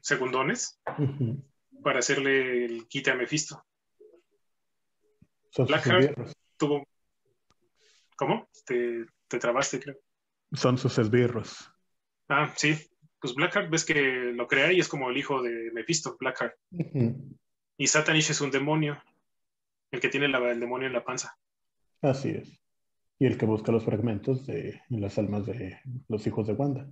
segundones Ujú. para hacerle el quite a Mephisto. Son Blackheart. Tuvo. ¿Cómo? Te, te trabaste, creo. Son sus esbirros. Ah, sí. Pues Blackheart ves que lo crea y es como el hijo de Mephisto, Blackheart. Y Satanish es un demonio, el que tiene la- el demonio en la panza. Así es. Y el que busca los fragmentos de las almas de los hijos de Wanda.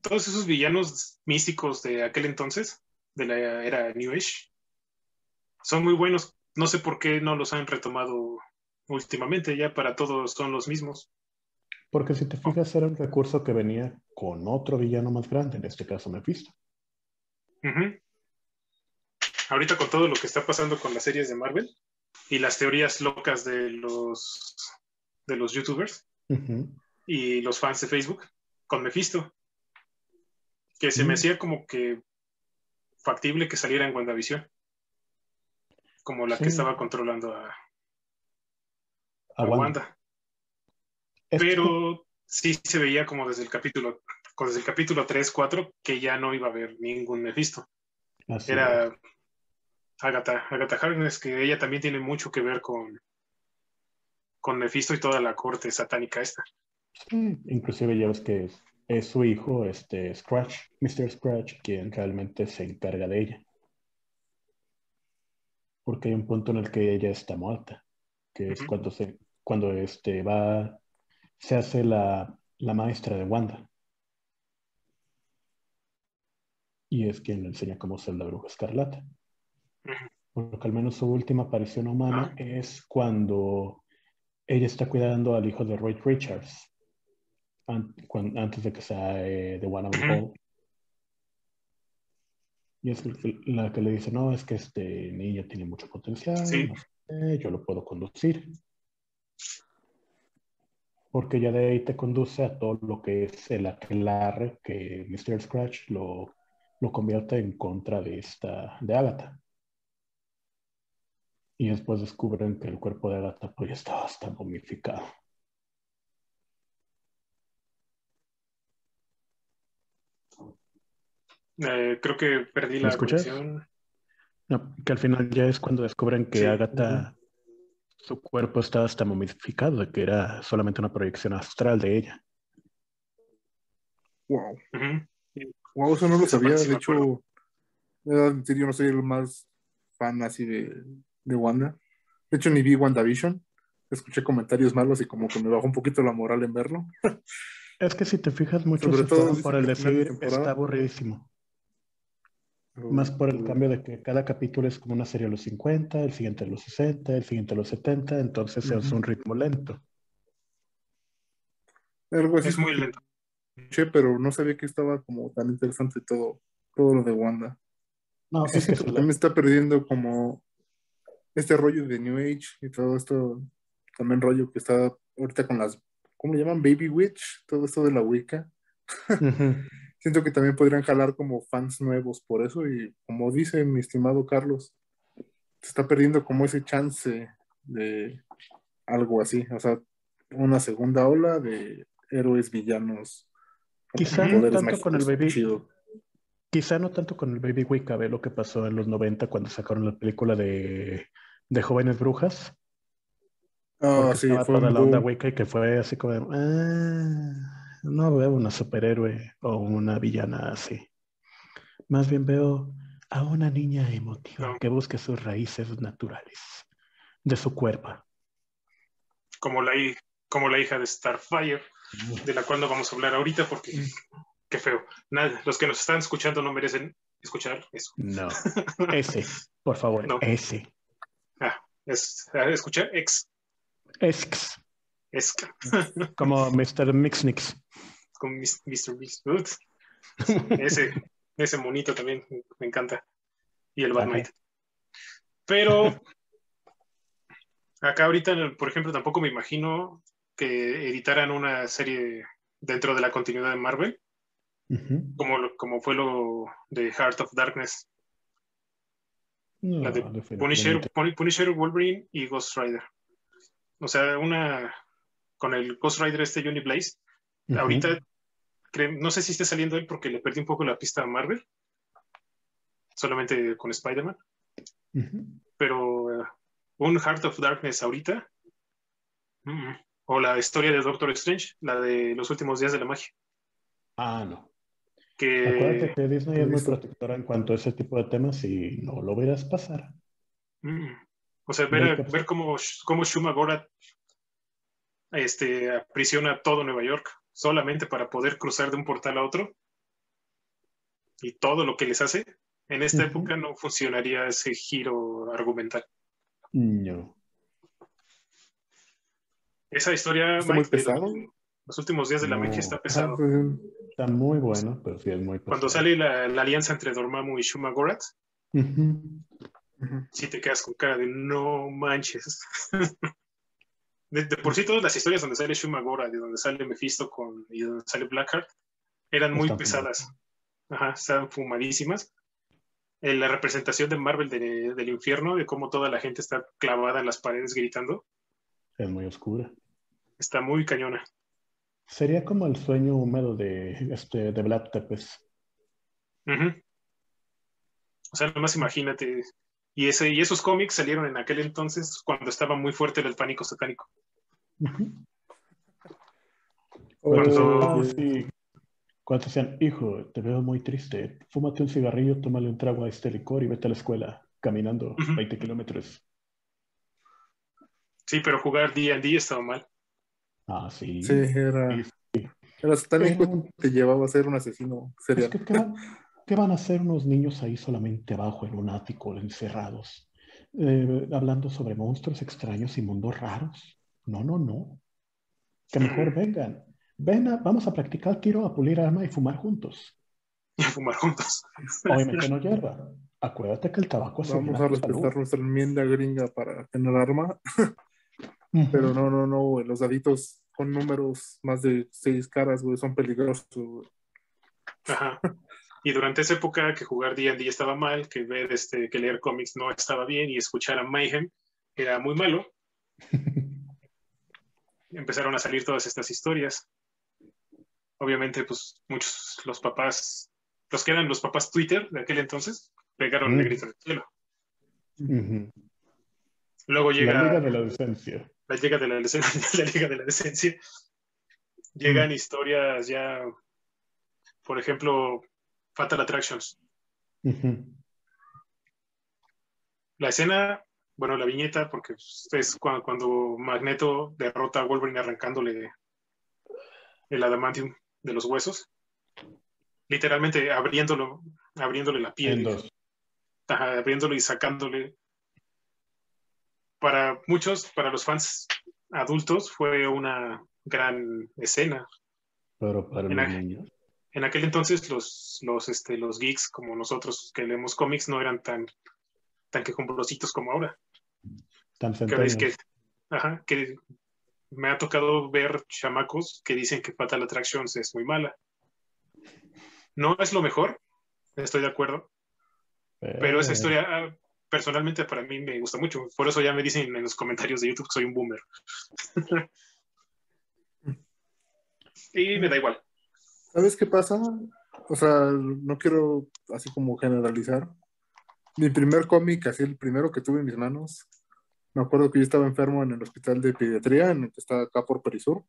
Todos esos villanos místicos de aquel entonces, de la era New Age, son muy buenos. No sé por qué no los han retomado últimamente, ya para todos son los mismos. Porque si te fijas, era un recurso que venía con otro villano más grande, en este caso Mephisto. Ahorita con todo lo que está pasando con las series de Marvel y las teorías locas de los de los youtubers y los fans de Facebook con Mephisto, que se me Mm. hacía como que factible que saliera en WandaVision, como la Sí. que estaba controlando a, A a Wanda. Wanda. Pero sí se veía como desde el capítulo, desde el capítulo 3, 4, que ya no iba a haber ningún Mephisto. así es. Era Agatha, Agatha Harkness, que ella también tiene mucho que ver con, con Mephisto y toda la corte satánica esta. Sí, inclusive ya ves que es, es su hijo, este Scratch, Mr. Scratch, quien realmente se encarga de ella. Porque hay un punto en el que ella está muerta, que es cuando se, cuando este va, se hace la, la maestra de Wanda. Y es quien le enseña cómo ser la bruja escarlata. Porque al menos su última aparición humana es cuando ella está cuidando al hijo de Roy Richards antes de que sea eh, de One. Hall. Y es la que le dice, no, es que este niño tiene mucho potencial, Sí. no sé qué, yo lo puedo conducir. Porque ya de ahí te conduce a todo lo que es el aquelarre que Mr. Scratch lo, lo convierte en contra de esta, de Agatha. Y después descubren que el cuerpo de Agatha pues ya estaba hasta momificado. Eh, creo que perdí ¿Me la conexión. No, que al final ya es cuando descubren que Sí. Agatha su cuerpo estaba hasta momificado, de que era solamente una proyección astral de ella. Wow. Wow, eso no lo sabía. De hecho, yo no soy el más fan así de, de Wanda. De hecho, ni vi WandaVision. Escuché comentarios malos y como que me bajó un poquito la moral en verlo. Es que si te fijas mucho todo por el decir está aburridísimo. Más por el cambio de que cada capítulo es como una serie a los 50, el siguiente a los 60, el siguiente a los 70, entonces es un ritmo lento. es muy lento. Che, pero no sabía que estaba como tan interesante todo, todo lo de Wanda. No, es que <laughs> también está perdiendo como este rollo de New Age y todo esto, también rollo que está ahorita con las, ¿cómo le llaman? Baby Witch, todo esto de la Wicca. <laughs> siento que también podrían jalar como fans nuevos por eso y como dice mi estimado Carlos, se está perdiendo como ese chance de algo así, o sea, una segunda ola de héroes villanos. Quizá no tanto con el baby. Quizá no tanto con el Baby Wicca, ve lo que pasó en los 90 cuando sacaron la película de, de Jóvenes Brujas. Ah, sí, fue toda la onda Wicca y que fue así como, ah, no veo una superhéroe o una villana así. Más bien veo a una niña emotiva que busque sus raíces naturales de su cuerpo. Como la, como la hija de Starfire, de la cual no vamos a hablar ahorita porque qué feo. Nada, los que nos están escuchando no merecen escuchar eso. No, <laughs> ese, por favor, ese. Ah, es, escuchar ex. Ex. Esca. <laughs> Como Mr. Mixnix. Como Mr. Mixnix. Ese, ese monito también me encanta. Y el Batman. Pero acá ahorita, por ejemplo, tampoco me imagino que editaran una serie dentro de la continuidad de Marvel, como, como fue lo de Heart of Darkness. la de Punisher, Punisher, Wolverine y Ghost Rider. O sea, una con el Ghost Rider este Johnny Blaze. Ahorita no sé si esté saliendo él porque le perdí un poco la pista a Marvel. Solamente con Spider-Man. Pero eh, un Heart of Darkness ahorita. o la historia de Doctor Strange, la de los últimos días de la magia. Ah, no. Que... Acuérdate que Disney es muy protectora en cuanto a ese tipo de temas y no lo verás pasar. O sea, ver, ver cómo, cómo Shuma Gorath este, aprisiona todo Nueva York solamente para poder cruzar de un portal a otro. Y todo lo que les hace, en esta época no funcionaría ese giro argumental. No. Esa historia, ¿Está muy pesado? Los últimos días de la magia está pesado. Está muy bueno, pero sí es muy pesado. Cuando sale la, alianza entre Dormammu y Shuma Gorath, si te quedas con cara de no manches. <laughs> de, por sí todas las historias donde sale Shumagora, de donde sale Mephisto con, y donde sale Blackheart, eran muy pesadas. Ajá, estaban fumadísimas. En la representación de Marvel del infierno, de cómo toda la gente está clavada en las paredes gritando. Es muy oscura. Está muy cañona. Sería como el sueño húmedo de, este, de Black Tepes. O sea, nomás imagínate. Y, ese, y esos cómics salieron en aquel entonces cuando estaba muy fuerte el pánico satánico. Cuando, Cuando decían, hijo, te veo muy triste, fúmate un cigarrillo, tómale un trago a este licor y vete a la escuela caminando 20 kilómetros. Sí, pero jugar día en día estaba mal. Ah, sí. Sí, era. Era tan te llevaba a ser un asesino serial. ¿qué, van a hacer unos niños ahí solamente abajo en un ático, encerrados, eh, hablando sobre monstruos extraños y mundos raros? No, no, no. Que mejor vengan. Ven, vamos a practicar tiro, a pulir arma y fumar juntos. <laughs> Y fumar juntos. Obviamente no hierba. Acuérdate que el tabaco es Vamos a respetar nuestra enmienda gringa para tener arma. <laughs> Pero no, no, no, Los daditos con números más de seis caras, güey, son peligrosos, Ajá. Y durante esa época que jugar D&D estaba mal, que ver, este, que leer cómics no estaba bien y escuchar a Mayhem era muy malo, <laughs> empezaron a salir todas estas historias. Obviamente, pues muchos, los papás, los que eran los papás Twitter de aquel entonces, pegaron el grito del cielo. Luego llega. La Liga de la Decencia. <laughs> La Liga de la, la, Liga de la Decencia. Llegan Mm. historias ya. Por ejemplo, Fatal Attractions. Ujú. La escena, bueno, la viñeta, porque es cuando, cuando Magneto derrota a Wolverine arrancándole el adamantium de los huesos. Literalmente abriéndolo, abriéndole la piel. Ajá, abriéndolo y sacándole. Para muchos, para los fans adultos, fue una gran escena. Pero para En los niños. En aquel entonces, los, los, este, los geeks como nosotros que leemos cómics no eran tan, tan quejumbrositos como ahora. Tan Que ajá, que me ha tocado ver chamacos que dicen que Fatal Attractions es muy mala. No es lo mejor, estoy de acuerdo, pero esa Eh, historia ah, personalmente para mí me gusta mucho. Por eso ya me dicen en los comentarios de YouTube que soy un boomer. <laughs> y me da igual. ¿Sabes qué pasa? O sea, no quiero así como generalizar. Mi primer cómic, así el primero que tuve en mis manos, me acuerdo que yo estaba enfermo en el hospital de pediatría, en el que está acá por Perisur,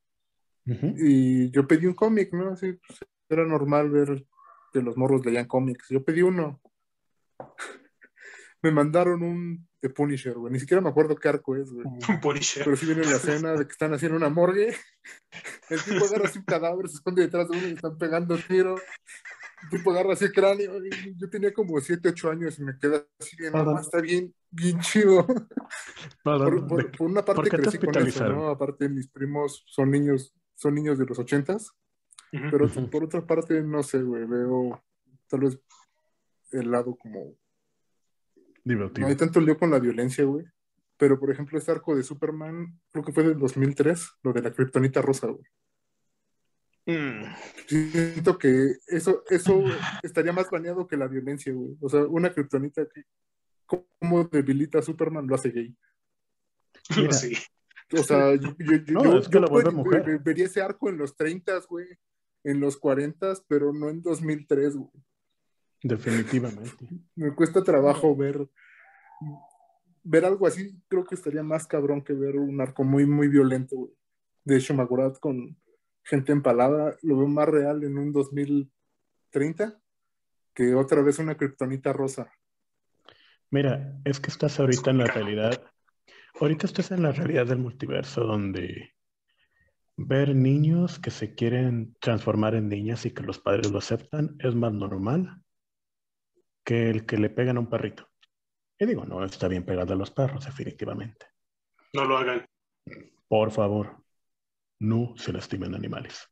ujú. y yo pedí un cómic, ¿no? Así, pues, era normal ver que los morros leían cómics. Yo pedí uno. <laughs> me mandaron un de Punisher, güey. Ni siquiera me acuerdo qué arco es, güey. Un Punisher. Pero sí viene la escena de que están haciendo una morgue. <laughs> El tipo agarra así un cadáver, se esconde detrás de uno y le están pegando tiro. Tipo agarra así el cráneo. Yo tenía como 7, 8 años y me quedé así bien. "No, está bien, bien chido. Por, por- ¿de- por una parte por crecí con eso? ¿no? Aparte mis primos son niños, son niños de los ochentas. Ujú. Pero por otra parte, no sé, güey, veo tal vez el lado como no divertido. hay tanto lío con la violencia, güey. Pero, por ejemplo, este arco de Superman, creo que fue del 2003, lo de la kriptonita rosa, güey. Mm. Siento que eso, eso estaría más planeado que la violencia, güey. O sea, una kriptonita que como debilita a Superman lo hace gay. Mira. <laughs> Sí. O sea, yo, yo, yo- No, yo- es que yo mujer. ver- vería ese arco en los 30, güey, en los 40, pero no en 2003, güey. Definitivamente. <laughs> Me cuesta trabajo ver ver algo así, creo que estaría más cabrón que ver un arco muy, muy violento, güey. De hecho, Magurat con gente empalada, lo veo más real en un 2030 que otra vez una kriptonita rosa. Mira, es que estás ahorita en la realidad. Ahorita estás en la realidad del multiverso donde ver niños que se quieren transformar en niñas y que los padres lo aceptan es más normal que el que le pegan a un perrito. Y digo, no está bien pegarle a los perros, definitivamente. No lo hagan. Por favor, no se lastimen animales.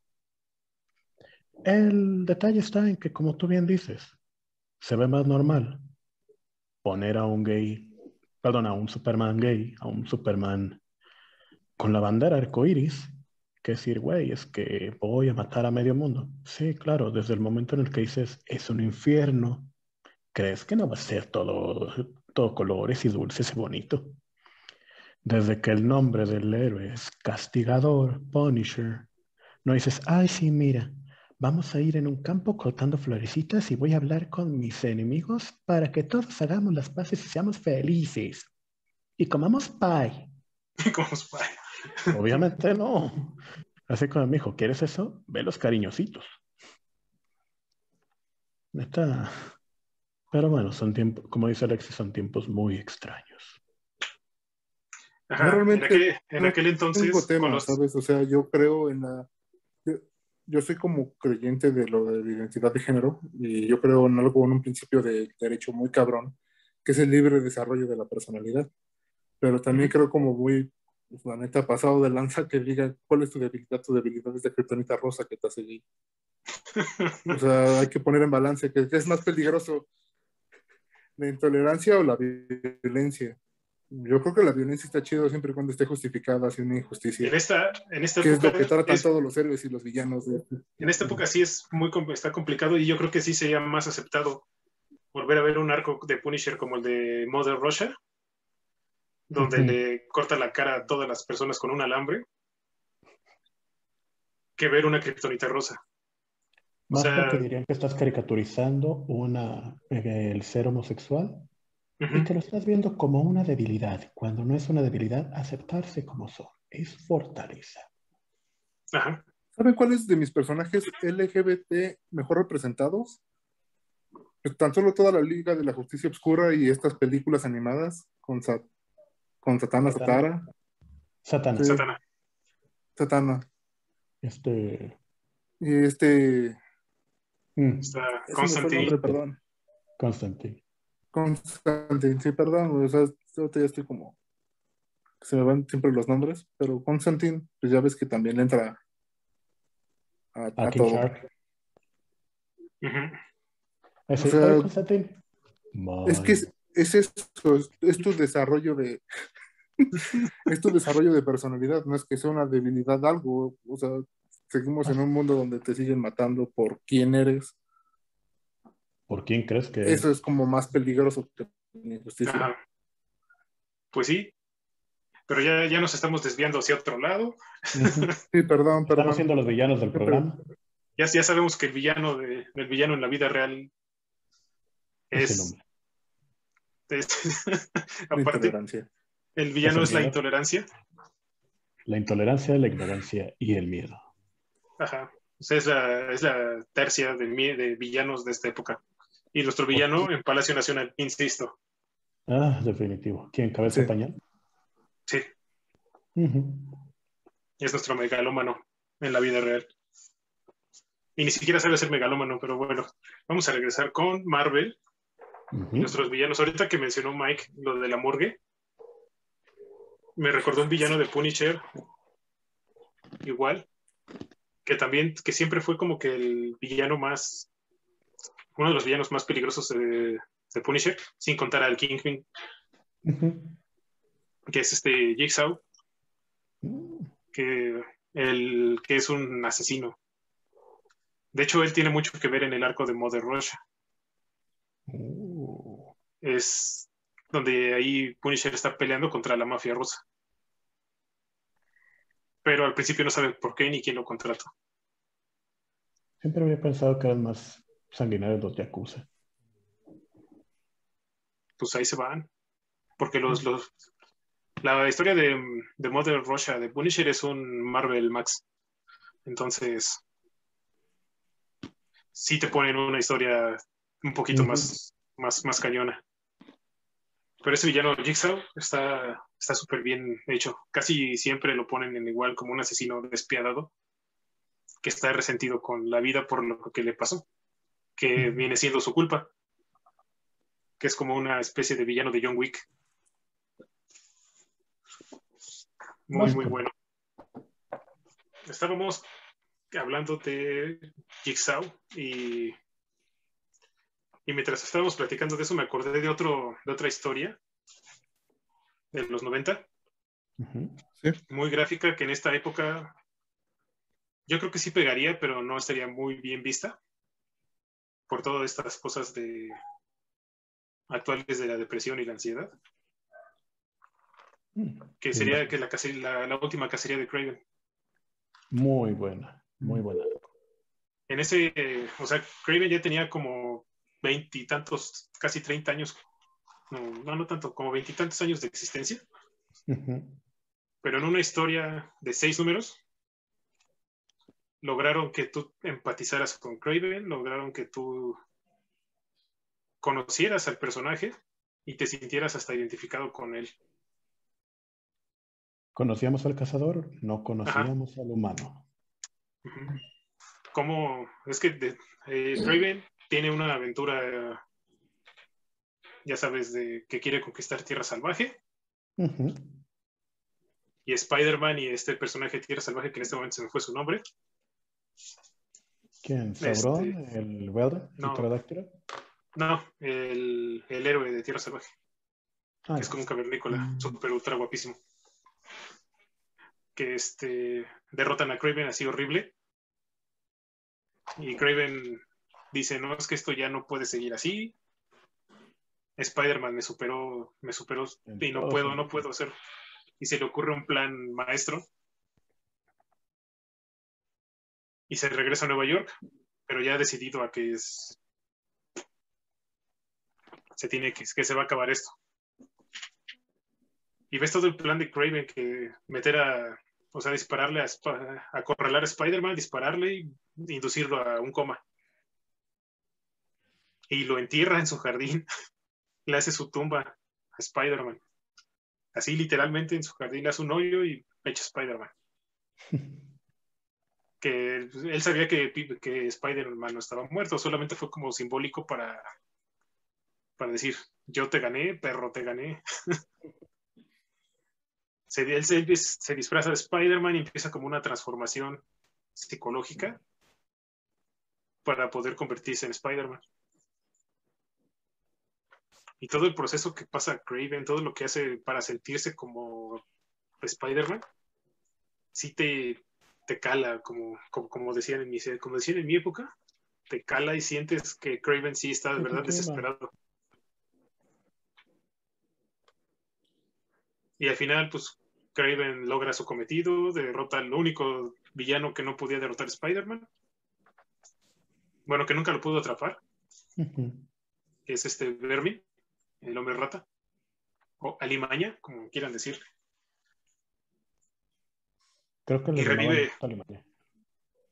El detalle está en que, como tú bien dices, se ve más normal poner a un gay, perdón, a un Superman gay, a un Superman con la bandera arcoíris, que decir, güey, es que voy a matar a medio mundo. Sí, claro, desde el momento en el que dices, es un infierno, crees que no va a ser todo, todo colores y dulces y bonito. Desde que el nombre del héroe es Castigador, Punisher, no dices, ay, sí, mira, vamos a ir en un campo cortando florecitas y voy a hablar con mis enemigos para que todos hagamos las paces y seamos felices. Y comamos pie. <laughs> Como Spy. Obviamente no. Así como mi hijo, ¿quieres eso? Ve los cariñositos. Neta. Pero bueno, son tiempos, como dice Alexis, son tiempos muy extraños. Ajá, realmente en, aquel, en no aquel entonces, Tengo tema, los- ¿sabes? O sea, yo creo en la... Yo, yo soy como creyente de lo de la identidad de género y yo creo en algo, en un principio de derecho muy cabrón, que es el libre desarrollo de la personalidad. Pero también creo como muy, pues, la neta, pasado de lanza que diga cuál es tu debilidad, tu debilidad es de kriptonita rosa que te hace gay. O sea, <laughs> hay que poner en balance que es más peligroso la intolerancia o la violencia. Yo creo que la violencia está chido siempre y cuando esté justificada hacia una injusticia. en esta, en esta Que es lo que tratan es- todos los héroes y los villanos. de- en esta época sí es muy está complicado y yo creo que sí sería más aceptado volver a ver un arco de Punisher como el de Mother Russia, donde le corta la cara a todas las personas con un alambre, que ver una kriptonita rosa. Más sea- porque dirían que estás caricaturizando una, eh, el ser homosexual Y que lo estás viendo como una debilidad. Cuando no es una debilidad, aceptarse como son. Es fortaleza. Ajá. ¿Saben cuáles de mis personajes LGBT mejor representados? Tan solo toda la Liga de la Justicia Obscura y estas películas animadas con, Sa- con Satana Satana. Satara. Satana. Sí. Satana. Satana. Este. Y este. mm, Constantine. perdón. Constantine. Constantine, sí, perdón. O sea, ahorita ya estoy como. Se me van siempre los nombres, pero Constantine, pues ya ves que también entra a, A a King todo. Shark. Ujú. Ese, O sea, "Oye, Constantine. Es que es, es esto, es, es tu desarrollo de. <laughs> es tu desarrollo de personalidad, no es que sea una debilidad algo. O sea, seguimos en un mundo donde te siguen matando por quién eres. ¿Por quién crees que Eso es como más peligroso que la injusticia. Ajá. Pues sí. Pero ya, ya nos estamos desviando hacia otro lado. <laughs> Sí, perdón, perdón. haciendo los villanos del programa? Ya, ya sabemos que el villano, de, el villano en la vida real es. nombre. es- <laughs> La aparte, intolerancia. el villano ¿Es la intolerancia. La intolerancia, la ignorancia y el miedo. Ajá. O sea, es la, es la tercia de, de villanos de esta época. Y nuestro villano en Palacio Nacional, insisto. Ah, definitivo. ¿Quién cabeza Sí. pañal? Sí, es nuestro megalómano en la vida real. Y ni siquiera sabe ser megalómano, pero bueno, vamos a regresar con Marvel, nuestros villanos. Ahorita que mencionó Mike lo de la morgue, me recordó un villano de Punisher, igual, que también, que siempre fue como que el villano más, uno de los villanos más peligrosos de, de Punisher, sin contar al Kingpin, que es este Jigsaw, que, el, que es un asesino. De hecho, él tiene mucho que ver en el arco de Mother Russia. Uh. Es donde ahí Punisher está peleando contra la mafia rusa. Pero al principio no sabe por qué ni quién lo contrató. Siempre había pensado que eran más sanguinarios los Yakuza. Pues ahí se van. Porque los, los la historia de, de Mother Russia de Punisher es un Marvel Max. Entonces, sí te ponen una historia un poquito más, más, más cañona. Pero ese villano Jigsaw está está súper bien hecho. Casi siempre lo ponen en igual como un asesino despiadado que está resentido con la vida por lo que le pasó, que viene siendo su culpa, que es como una especie de villano de John Wick. Muy, muy bueno. Estábamos hablando de Jigsaw y, y mientras estábamos platicando de eso me acordé de, otro, de otra historia de los 90, Ujú. muy gráfica, que en esta época yo creo que sí pegaría, pero no estaría muy bien vista por todas estas cosas de actuales de la depresión y la ansiedad, Mm. que sería que la, la, la última cacería de Craven. Muy buena, muy buena. En ese, eh, o sea, Craven ya tenía como veintitantos, casi 30 años, no, no, no tanto, como veintitantos años de existencia, pero en una historia de seis números, lograron que tú empatizaras con Craven, lograron que tú conocieras al personaje y te sintieras hasta identificado con él. ¿Conocíamos al cazador? No conocíamos al humano. Como, es que de, eh, Craven tiene una aventura, ya sabes, de que quiere conquistar Tierra Salvaje, y Spider-Man y este personaje de Tierra Salvaje, que en este momento se me fue su nombre, ¿Quién? Este- ¿Sauron? ¿El Welder? No. ¿El pterodáctilo? no, el, el héroe de Tierra Salvaje. Ah, que es como un cavernícola, Mm. súper ultra guapísimo. Que este, derrotan a Craven así horrible. Y Craven dice, no, es que esto ya no puede seguir así. Spider-Man me superó, me superó y no puedo, no puedo hacer. Y se le ocurre un plan maestro. Y se regresa a Nueva York, pero ya decidido a que es se tiene que, se va a acabar esto. Y ves todo el plan de Craven que meter a, o sea, dispararle a, acorralar a Spider-Man, dispararle y inducirlo a un coma. Y lo entierra en su jardín, <laughs> le hace su tumba a Spider-Man. Así literalmente en su jardín le hace un hoyo y echa Spider-Man. <laughs> que él sabía que, que Spider-Man no estaba muerto, solamente fue como simbólico para, para decir, yo te gané, perro, te gané. <laughs> se, él se, disfraza de Spider-Man y empieza como una transformación psicológica para poder convertirse en Spider-Man. Y todo el proceso que pasa Craven, todo lo que hace para sentirse como Spider-Man, sí te, te cala, como, como, decían en mi, como decían en mi época, te cala y sientes que Craven sí está de verdad desesperado. Y al final, pues Craven logra su cometido, derrota al único villano que no podía derrotar Spider-Man. Bueno, que nunca lo pudo atrapar. que es este Vermin, el hombre rata. O Alimaña, como quieran decir. Creo que y revive.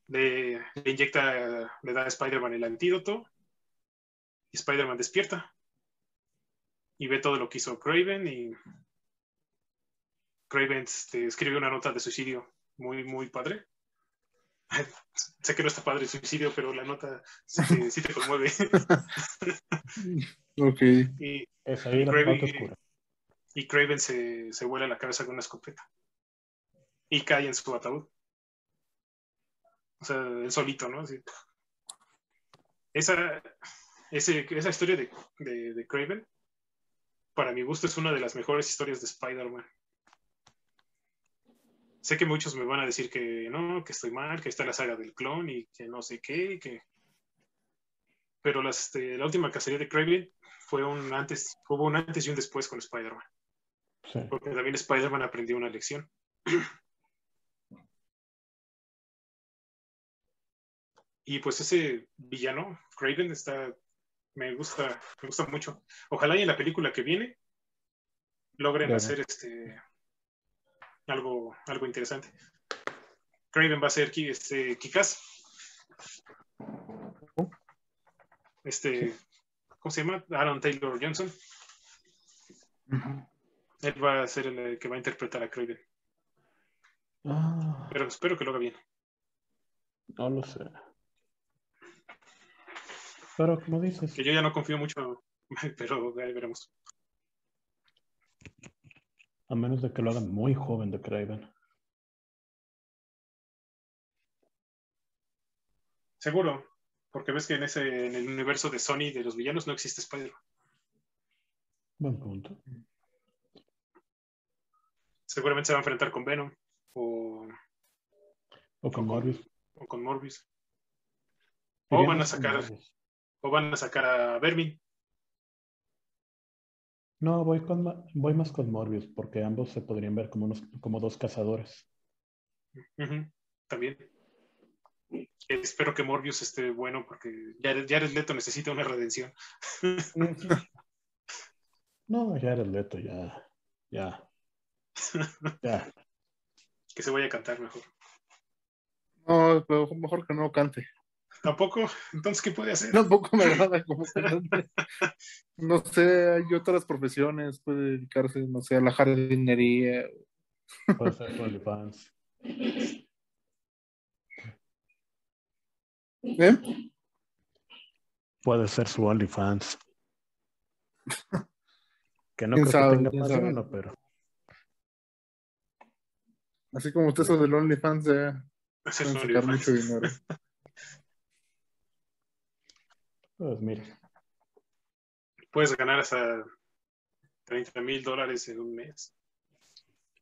Le, le, inyecta, le da a Spider-Man el antídoto. Y Spider-Man despierta. Y ve todo lo que hizo Craven y Craven este, escribe una nota de suicidio muy, muy padre. <laughs> sé que no está padre el suicidio, pero la nota sí, te conmueve. <laughs> ok. Y, Craven, y Craven se, se vuela la cabeza con una escopeta. Y cae en su ataúd. O sea, solito, ¿no? Esa, esa historia de, de, de Craven, para mi gusto, es una de las mejores historias de Spider-Man sé que muchos me van a decir que no, que estoy mal, que está la saga del clon y que no sé qué, que... Pero este, la última cacería de Kraven fue un antes, hubo un antes y un después con Spider-Man. Porque también Spider-Man aprendió una lección. <clears throat> y pues ese villano, Craven, está, me gusta, me gusta mucho. Ojalá y en la película que viene logren hacer este algo, algo interesante. Craven va a ser este, Kikas. Este, ¿cómo se llama? Aaron Taylor Johnson. Él va a ser el que va a interpretar a Craven. Ah. Pero espero que lo haga bien. No lo sé. Pero como dices. Que yo ya no confío mucho, <laughs> pero ahí veremos. A menos de que lo hagan muy joven de Craven. Seguro, porque ves que en ese en el universo de Sony de los villanos no existe Spider-Man. Buen punto. Seguramente se va a enfrentar con Venom o, o con Morbius. O con Morbius. O van a sacar o van a sacar a Vermin. No, voy, con, voy más con Morbius, porque ambos se podrían ver como, unos, como dos cazadores. También. Espero que Morbius esté bueno, porque Jared, Leto necesita una redención. <laughs> no, Jared Leto ya. Ya. ya. Que se vaya a cantar mejor. No, pero mejor que no cante. ¿Tampoco? Entonces, ¿qué puede hacer? Tampoco me agrada como <laughs> No sé, hay otras profesiones, puede dedicarse, no sé, a la jardinería. Puede ser OnlyFans. ¿Eh? Puede ser su OnlyFans. Que no creo que tenga pasión, no, pero. Así como usted eso del OnlyFans, pueden sacar mucho dinero. <laughs> Pues mira. Puedes ganar hasta 30 mil dólares en un mes.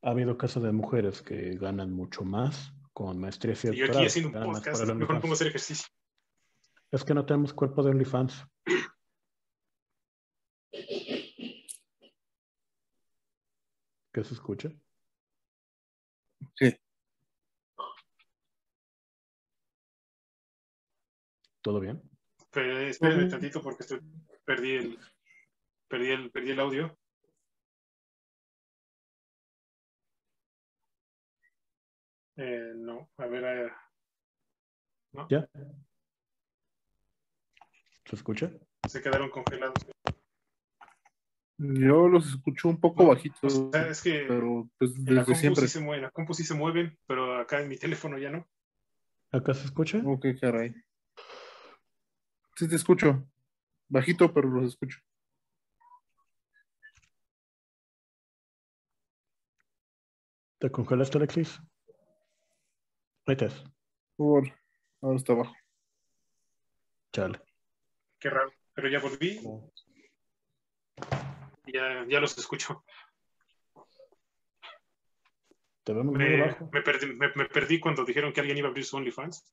Ha habido casos de mujeres que ganan mucho más con maestría y Yo aquí haciendo un podcast, mejor pongo hacer ejercicio. Es que no tenemos cuerpo de OnlyFans. ¿Qué se escucha? Sí. ¿Todo bien? Espérenme tantito porque estoy, perdí el. Perdí el, perdí el audio. Eh, no, a ver. eh, no, ¿Ya? ¿Se escucha? se quedaron congelados. Yo los escucho un poco bajitos, O sea, es que pero pues, la desde compu siempre. sí se mueven, la compu sí se mueven, pero acá en mi teléfono ya no. ¿Acá se escucha? Ok, caray. Sí te escucho. Bajito, pero los escucho. ¿Te congelaste, Alexis? Ahí estás. Por ahora está abajo. Chale. Qué raro. Pero ya volví y ya, ya los escucho. Te vemos muy Me, abajo. me perdí, me- me perdí cuando dijeron que alguien iba a abrir su OnlyFans.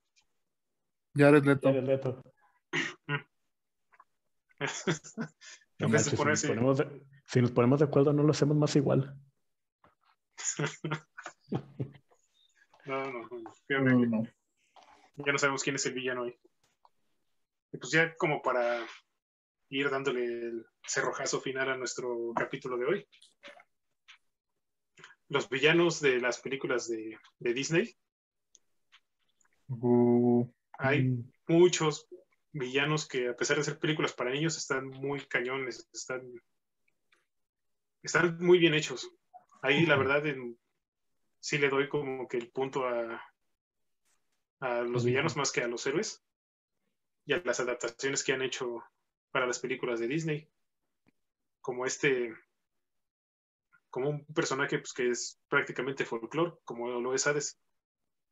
Ya eres Leto. Jared Leto. <laughs> No manches, si, nos ponemos de, si nos ponemos de acuerdo, no lo hacemos más igual. <laughs> No, no, no. No. Ya no sabemos quién es el villano hoy. Y pues ya como para ir dándole el cerrojazo final a nuestro capítulo de hoy. Los villanos de las películas de, de Disney. Uh, Hay Mm, muchos villanos que a pesar de ser películas para niños están muy cañones, están, están muy bien hechos. Ahí la verdad en- sí le doy como que el punto a, a los villanos más que a los héroes y a las adaptaciones que han hecho para las películas de Disney. Como este, como un personaje pues, que es prácticamente folclore, como lo es Hades.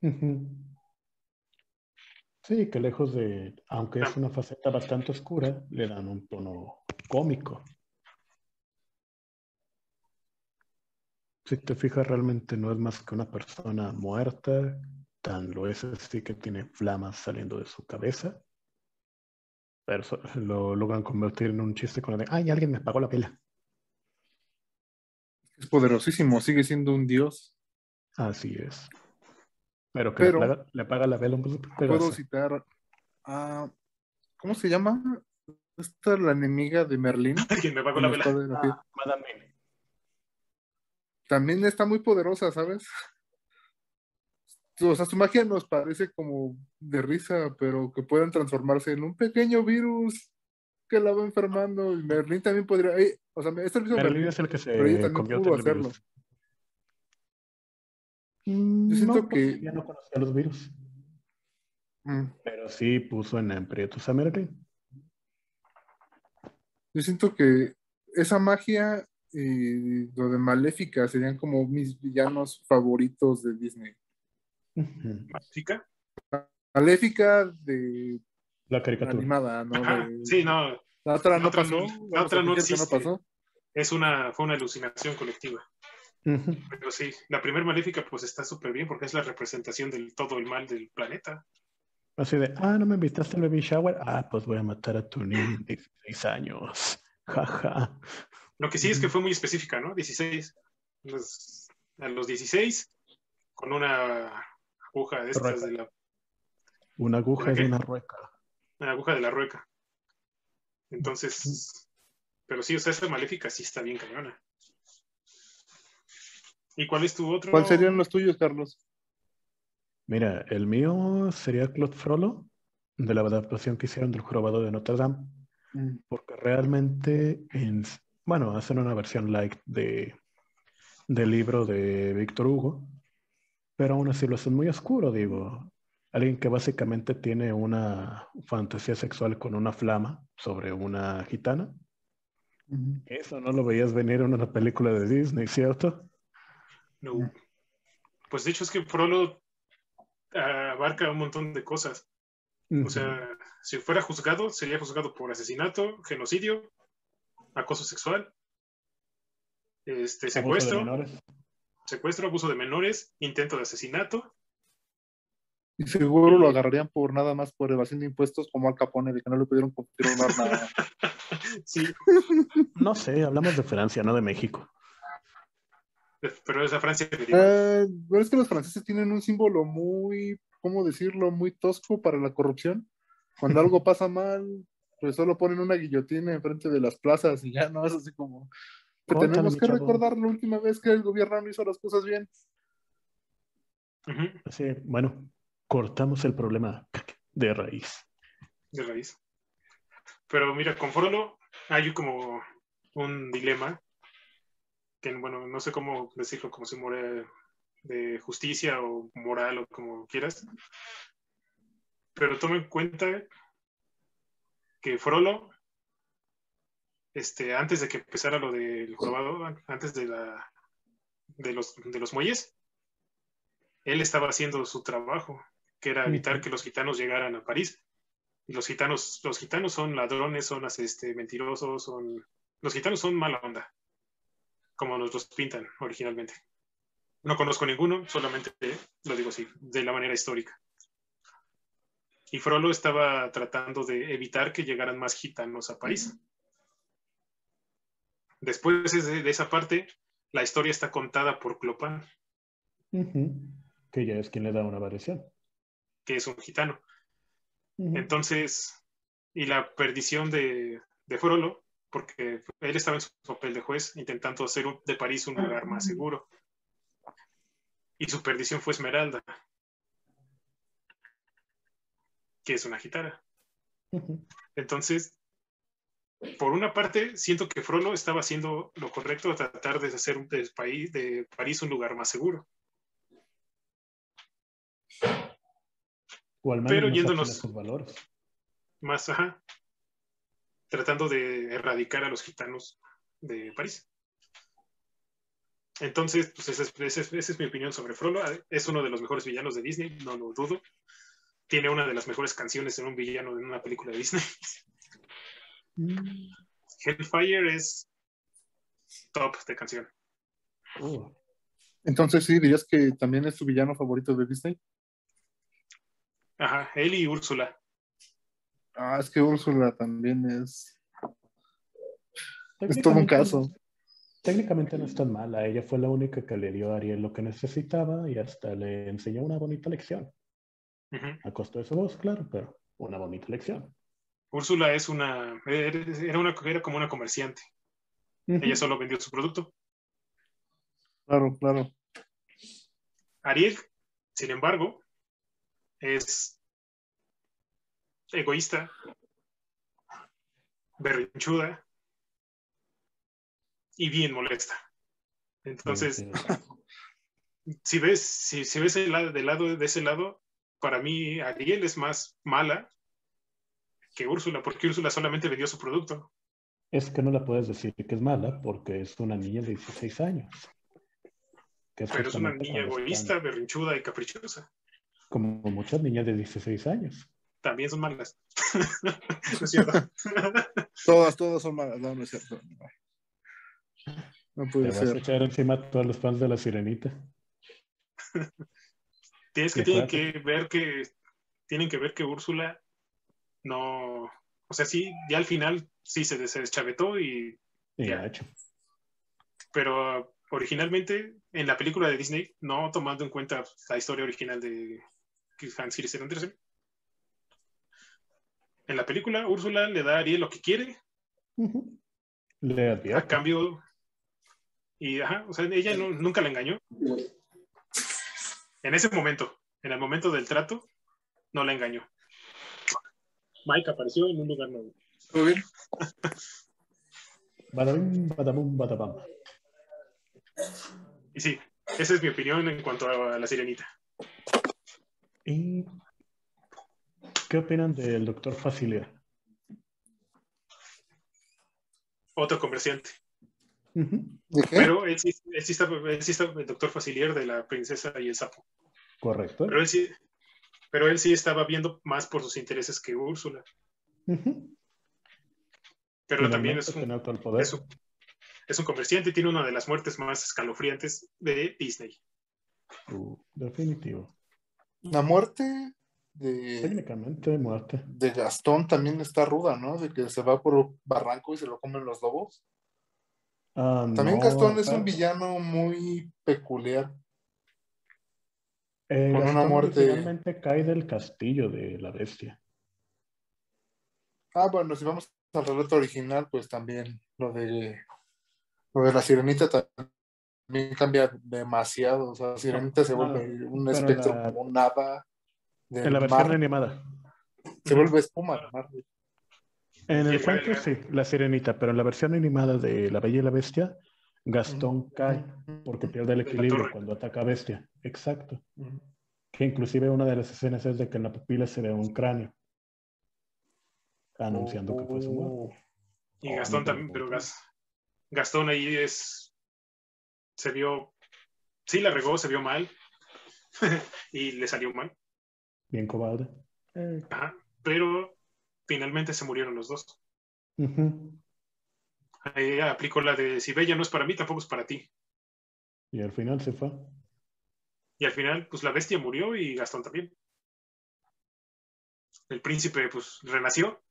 ujú. Sí, que lejos de, aunque es una faceta bastante oscura, le dan un tono cómico. Si te fijas, realmente no es más que una persona muerta, tan lo es así que tiene flamas saliendo de su cabeza. Pero lo logran convertir en un chiste con lo de, ay, alguien me apagó la vela. es poderosísimo, sigue siendo un dios. Así es. Pero que Pero- le, apaga la vela un poco Puedo citar a. ¿Cómo se llama? Esta la enemiga de Merlín. <laughs> Alguien me apagó la vela. la. Ah, Madame Mim. También está muy poderosa, ¿sabes? O sea, su magia nos parece como de risa, pero que pueden transformarse en un pequeño virus que la va enfermando. Y Merlín también podría. eh, o sea, este Merlín Merlín es el que se pero ella también pudo hacerlo. virus. Yo siento no, porque que- ya no conocía los virus, Mm. pero sí puso en aprietos a Merlín. Yo siento que esa magia y lo de Maléfica serían como mis villanos favoritos de Disney. Mágica. Maléfica de La caricatura. animada, ¿no? De- Sí, no, La otra La no otra pasó. no- la otra no pasó. es una, fue una alucinación colectiva. Pero sí, la primer maléfica pues está súper bien porque es la representación del todo el mal del planeta. Así de, ah, no me invitaste al baby shower. Ah, pues voy a matar a tu niño de 16 años. <laughs> Jaja. Lo que sí es que fue muy específica, ¿no? 16. Los- a los 16, con una aguja de estas Rueca. de la, Una aguja es ¿Qué? una rueca. una aguja de la rueca. Entonces, pero sí, o sea, esa maléfica sí está bien cañona. ¿Y cuál es tu otro? ¿Cuáles serían los tuyos, Carlos? Mira, el mío sería Claude Frollo, de la adaptación que hicieron del Jorobado de Notre Dame. Mm. porque realmente, en, bueno, hacen una versión light de, del libro de Víctor Hugo, pero aún así lo hacen muy oscuro, digo. Alguien que básicamente tiene una fantasía sexual con una flama sobre una gitana. Eso no lo veías venir en una película de Disney, ¿cierto? No. Pues de hecho es que Frollo ah, abarca un montón de cosas. O sea, si fuera juzgado, sería juzgado por asesinato, genocidio, acoso sexual, este, Abuso secuestro, menores. secuestro, abuso de menores, intento de asesinato. Y seguro lo agarrarían por nada más por evasión de impuestos como Al Capone, de que no le pudieron confirmar nada. <laughs> Sí, No sé, hablamos de Francia, no de México. Pero esa Francia deriva. Eh, pero es que los franceses tienen un símbolo muy, ¿cómo decirlo? Muy tosco para la corrupción. Cuando algo <laughs> pasa mal, Pues solo ponen una guillotina enfrente de las plazas y ya no es así como que tenemos que recordar la última vez que el gobierno no hizo las cosas bien. Sí, bueno, cortamos el problema de raíz. De raíz. Pero mira, con Frollo hay como un dilema que, bueno, no sé cómo decirlo, como si muere de justicia o moral o como quieras. Pero toma en cuenta que Frollo, este, antes de que empezara lo del jorobado, antes de, la, de, los, de los muelles, él estaba haciendo su trabajo, que era evitar que los gitanos llegaran a París. Y los gitanos, los gitanos son ladrones, son este, mentirosos, son. Los gitanos son mala onda, como nos los pintan originalmente. No conozco ninguno, solamente lo digo así, de la manera histórica. Y Frollo estaba tratando de evitar que llegaran más gitanos a París. Después de, esa parte, la historia está contada por Clopan. Que ya es quien le da una variación. Que es un gitano. Entonces, y la perdición de, de Frollo, porque él estaba en su papel de juez intentando hacer de París un lugar más seguro. Y su perdición fue Esmeralda, que es una gitana. Entonces, por una parte, siento que Frollo estaba haciendo lo correcto a tratar de hacer país, de París un lugar más seguro. Pero yéndonos valores. más, ajá, tratando de erradicar a los gitanos de París. Entonces, pues esa es, mi opinión sobre Frollo. Es uno de los mejores villanos de Disney, no lo dudo. Tiene una de las mejores canciones en un villano en una película de Disney. Mm. <laughs> Hellfire es top de canción. Oh. Entonces, sí, dirías que también es tu villano favorito de Disney. Ajá, él y Úrsula. Ah, es que Úrsula también es. Es todo un caso. Técnicamente no es tan mala. Ella fue la única que le dio a Ariel lo que necesitaba y hasta le enseñó una bonita lección. A costo de su voz, claro, pero una bonita lección. Úrsula es una. Era, una, era como una comerciante. Ella solo vendió su producto. Claro, claro. Ariel, sin embargo, es egoísta, berrinchuda y bien molesta. Entonces, <laughs> si ves, si, si ves el lado, del lado de ese lado, para mí Ariel es más mala que Úrsula, porque Úrsula solamente vendió su producto. Es que no la puedes decir que es mala porque es una niña de 16 años. Pero es una niña egoísta, berrinchuda y caprichosa. Como muchas niñas de 16 años. También son malas. <laughs> no es cierto. <laughs> todas, todas son malas. No, no es cierto. No puede Te ser. vas a echar encima a todos los fans de la sirenita. Tienes que, tienen que ver que tienen que ver que Úrsula no, o sea, sí, ya al final sí se, deschavetó y ya. hecho. Pero originalmente en la película de Disney, no tomando en cuenta la historia original de Hans Christian Andersen, en la película Úrsula le da a Ariel lo que quiere. Le A cambio, y ajá, o sea, ella nunca la engañó. En ese momento, en el momento del trato, no la engañó. Mike apareció en un lugar nuevo. ¿Todo bien? <laughs> badabum, badabum, badabam. Y sí, esa es mi opinión en cuanto a la sirenita. ¿Y qué opinan del doctor Facilier? Otro comerciante. Pero él sí, él sí, está, él sí está el doctor Facilier de la princesa y el sapo. Correcto. Pero él sí, pero él sí estaba viendo más por sus intereses que Úrsula. Pero también es un, es un, comerciante y tiene una de las muertes más escalofriantes de Disney. Uh, definitivo. La muerte de. Técnicamente muerte. De Gastón también está ruda, ¿no? De que se va por barranco y se lo comen los lobos. Ah, también Gastón es un villano muy peculiar. Eh, con una muerte. Realmente cae del castillo de la bestia. Ah, bueno, si vamos al relato original, pues también lo de lo de la sirenita también cambia demasiado. O sea, la sirenita se vuelve un espectro la- como del En la versión mar. animada. Se vuelve espuma. mar. En el cuento sí, la sirenita, pero en la versión animada de La Bella y la Bestia, Gastón cae porque pierde el equilibrio cuando ataca a Bestia. Exacto. Que inclusive una de las escenas es de que en la pupila se ve un cráneo. Anunciando que fue su muerte. Oh. Y Oh, Gastón también, pero. Gas- Gastón ahí es. Se vio. Sí, la regó, se vio mal. <laughs> y le salió mal. Bien cobarde. Eh, Ajá. Pero finalmente se murieron los dos. Ahí aplicó la de: si Bella no es para mí, tampoco es para ti. Y al final se fue. Y al final, pues la bestia murió y Gastón también. El príncipe, pues, renació,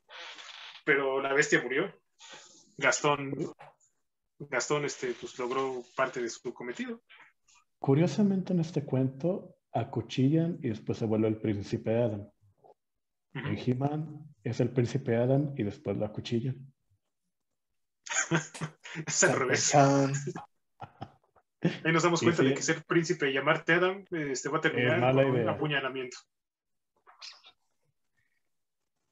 pero la bestia murió. Gastón, Gastón, este, pues, logró parte de su cometido. Curiosamente en este cuento acuchillan y después se vuelve el príncipe Adam. Ujú. En He-Man es el príncipe Adam y después lo acuchillan. <laughs> Es al revés. Ahí nos damos cuenta sí. de que ser príncipe y llamarte Adam este, va a terminar con un apuñalamiento.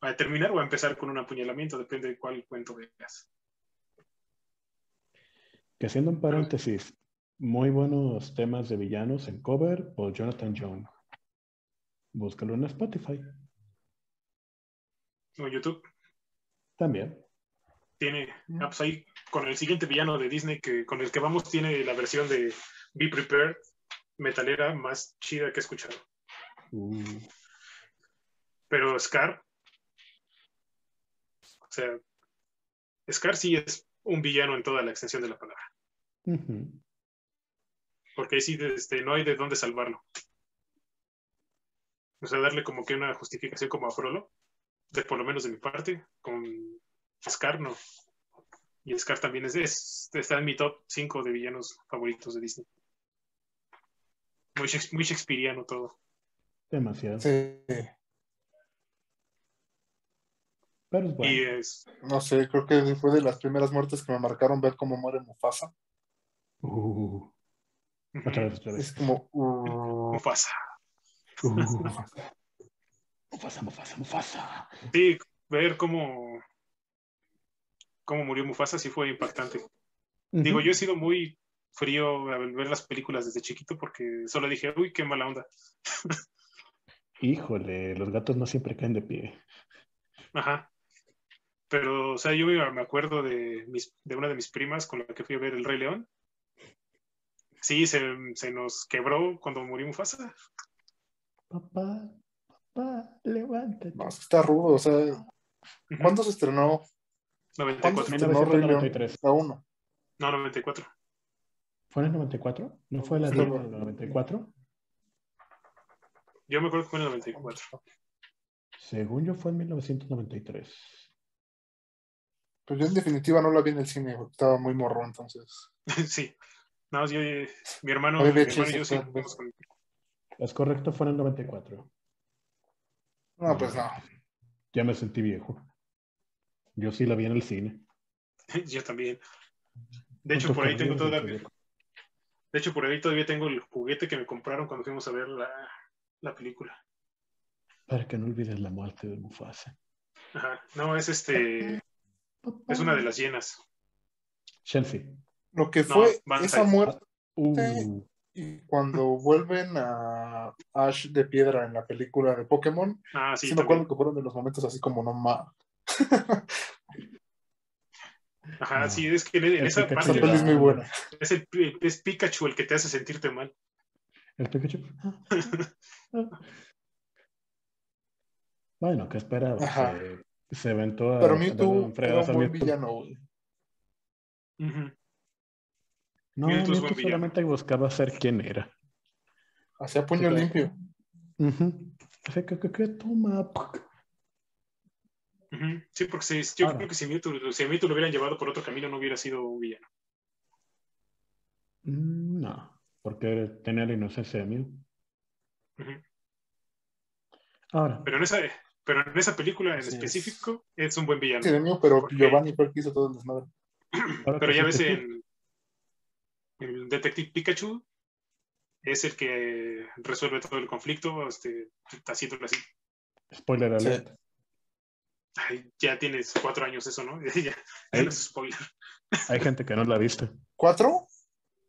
Va a terminar o a empezar con un apuñalamiento, depende de cuál cuento veas. Que haciendo un paréntesis, muy buenos temas de villanos en cover por Jonathan Young. Búscalo en Spotify. O YouTube También. tiene, ah, pues ahí con el siguiente villano de Disney que con el que vamos tiene la versión de Be Prepared metalera más chida que he escuchado. Uh, Pero Scar, o sea, Scar sí es un villano en toda la extensión de la palabra, ujú. Porque ahí sí este, no hay de dónde salvarlo. O sea, darle como que una justificación como a Frollo, de, por lo menos de mi parte, con Scar no. Y Scar también es, es- está en mi top 5 de villanos favoritos de Disney. Muy, Shakes- muy Shakespeareano todo. Demasiado. Sí. Pero es bueno. Y es, No sé, creo que fue de las primeras muertes que me marcaron ver cómo muere Mufasa. Uh, otra vez, otra Es vez. como. uh, <laughs> Mufasa. Uh. Mufasa, Mufasa, Mufasa. Sí, ver cómo, cómo murió Mufasa sí fue impactante. Digo, yo he sido muy frío al ver las películas desde chiquito porque solo dije, uy, qué mala onda. <laughs> Híjole, los gatos no siempre caen de pie. Ajá. Pero, o sea, yo me me acuerdo de, mis, de una de mis primas con la que fui a ver El Rey León. Sí, se, se nos quebró cuando murió Mufasa. Papá, papá, levántate. no, está rudo. O sea. ¿cuándo se estrenó? 94. se estrenó Rey León? 1993. La 1. No, 94. ¿Fue en el 94? ¿No fue la Sí. de en el 94? Yo me acuerdo que fue en el 94. Según yo fue en 1993. Pues yo en definitiva no la vi en el cine, estaba muy morro entonces. <laughs> sí. No, yo, mi hermano, mi hermano y yo sí Es correcto, fue en el 94. No, pues no. Ya me sentí viejo. Yo sí la vi en el cine. <laughs> Yo también. De hecho, por ahí tengo todavía, Zodiaco. de hecho, por ahí todavía tengo el juguete que me compraron cuando fuimos a ver la, la película. Para que no olvides la muerte de Mufasa. Ajá. No, es este, es una de las llenas. Chelsea. Lo que fue esa muerte Uh, y cuando vuelven a Ash de piedra en la película de Pokémon, Ah, sí, sí, me acuerdo también. que fueron de los momentos así como no más. Ajá, No. sí, es que en, El esa Pikachu parte es muy buena. es, el, es Pikachu el que te hace sentirte mal. el Pikachu. <laughs> bueno, ¿qué esperaba? Ajá. Se, se aventó a. Pero Mewtwo era un buen villano, güey. No, villano. solamente buscaba ser quién era. Hacía puño Sí, limpio. Ujú. Así que, que, que toma. Ujú. Sí, porque si- yo Ahora. creo que si Mewtwo, si Mewtwo lo hubieran llevado por otro camino no hubiera sido un villano. Mm, No, porque tenía la inocencia de Mew. Ujú. Ahora, Pero en esa, Pero en esa película en es. específico es. un buen villano. Sí, de mío, pero Porque- Giovanni que hizo todo el desmadre. Ahora Pero ya sí ves en el Detective Pikachu es el que resuelve todo el conflicto, este, haciéndolo así. Spoiler alert. Ay, ya tienes cuatro años eso, ¿no? <laughs> ya, no es spoiler. Hay gente que no la viste. ¿Cuatro?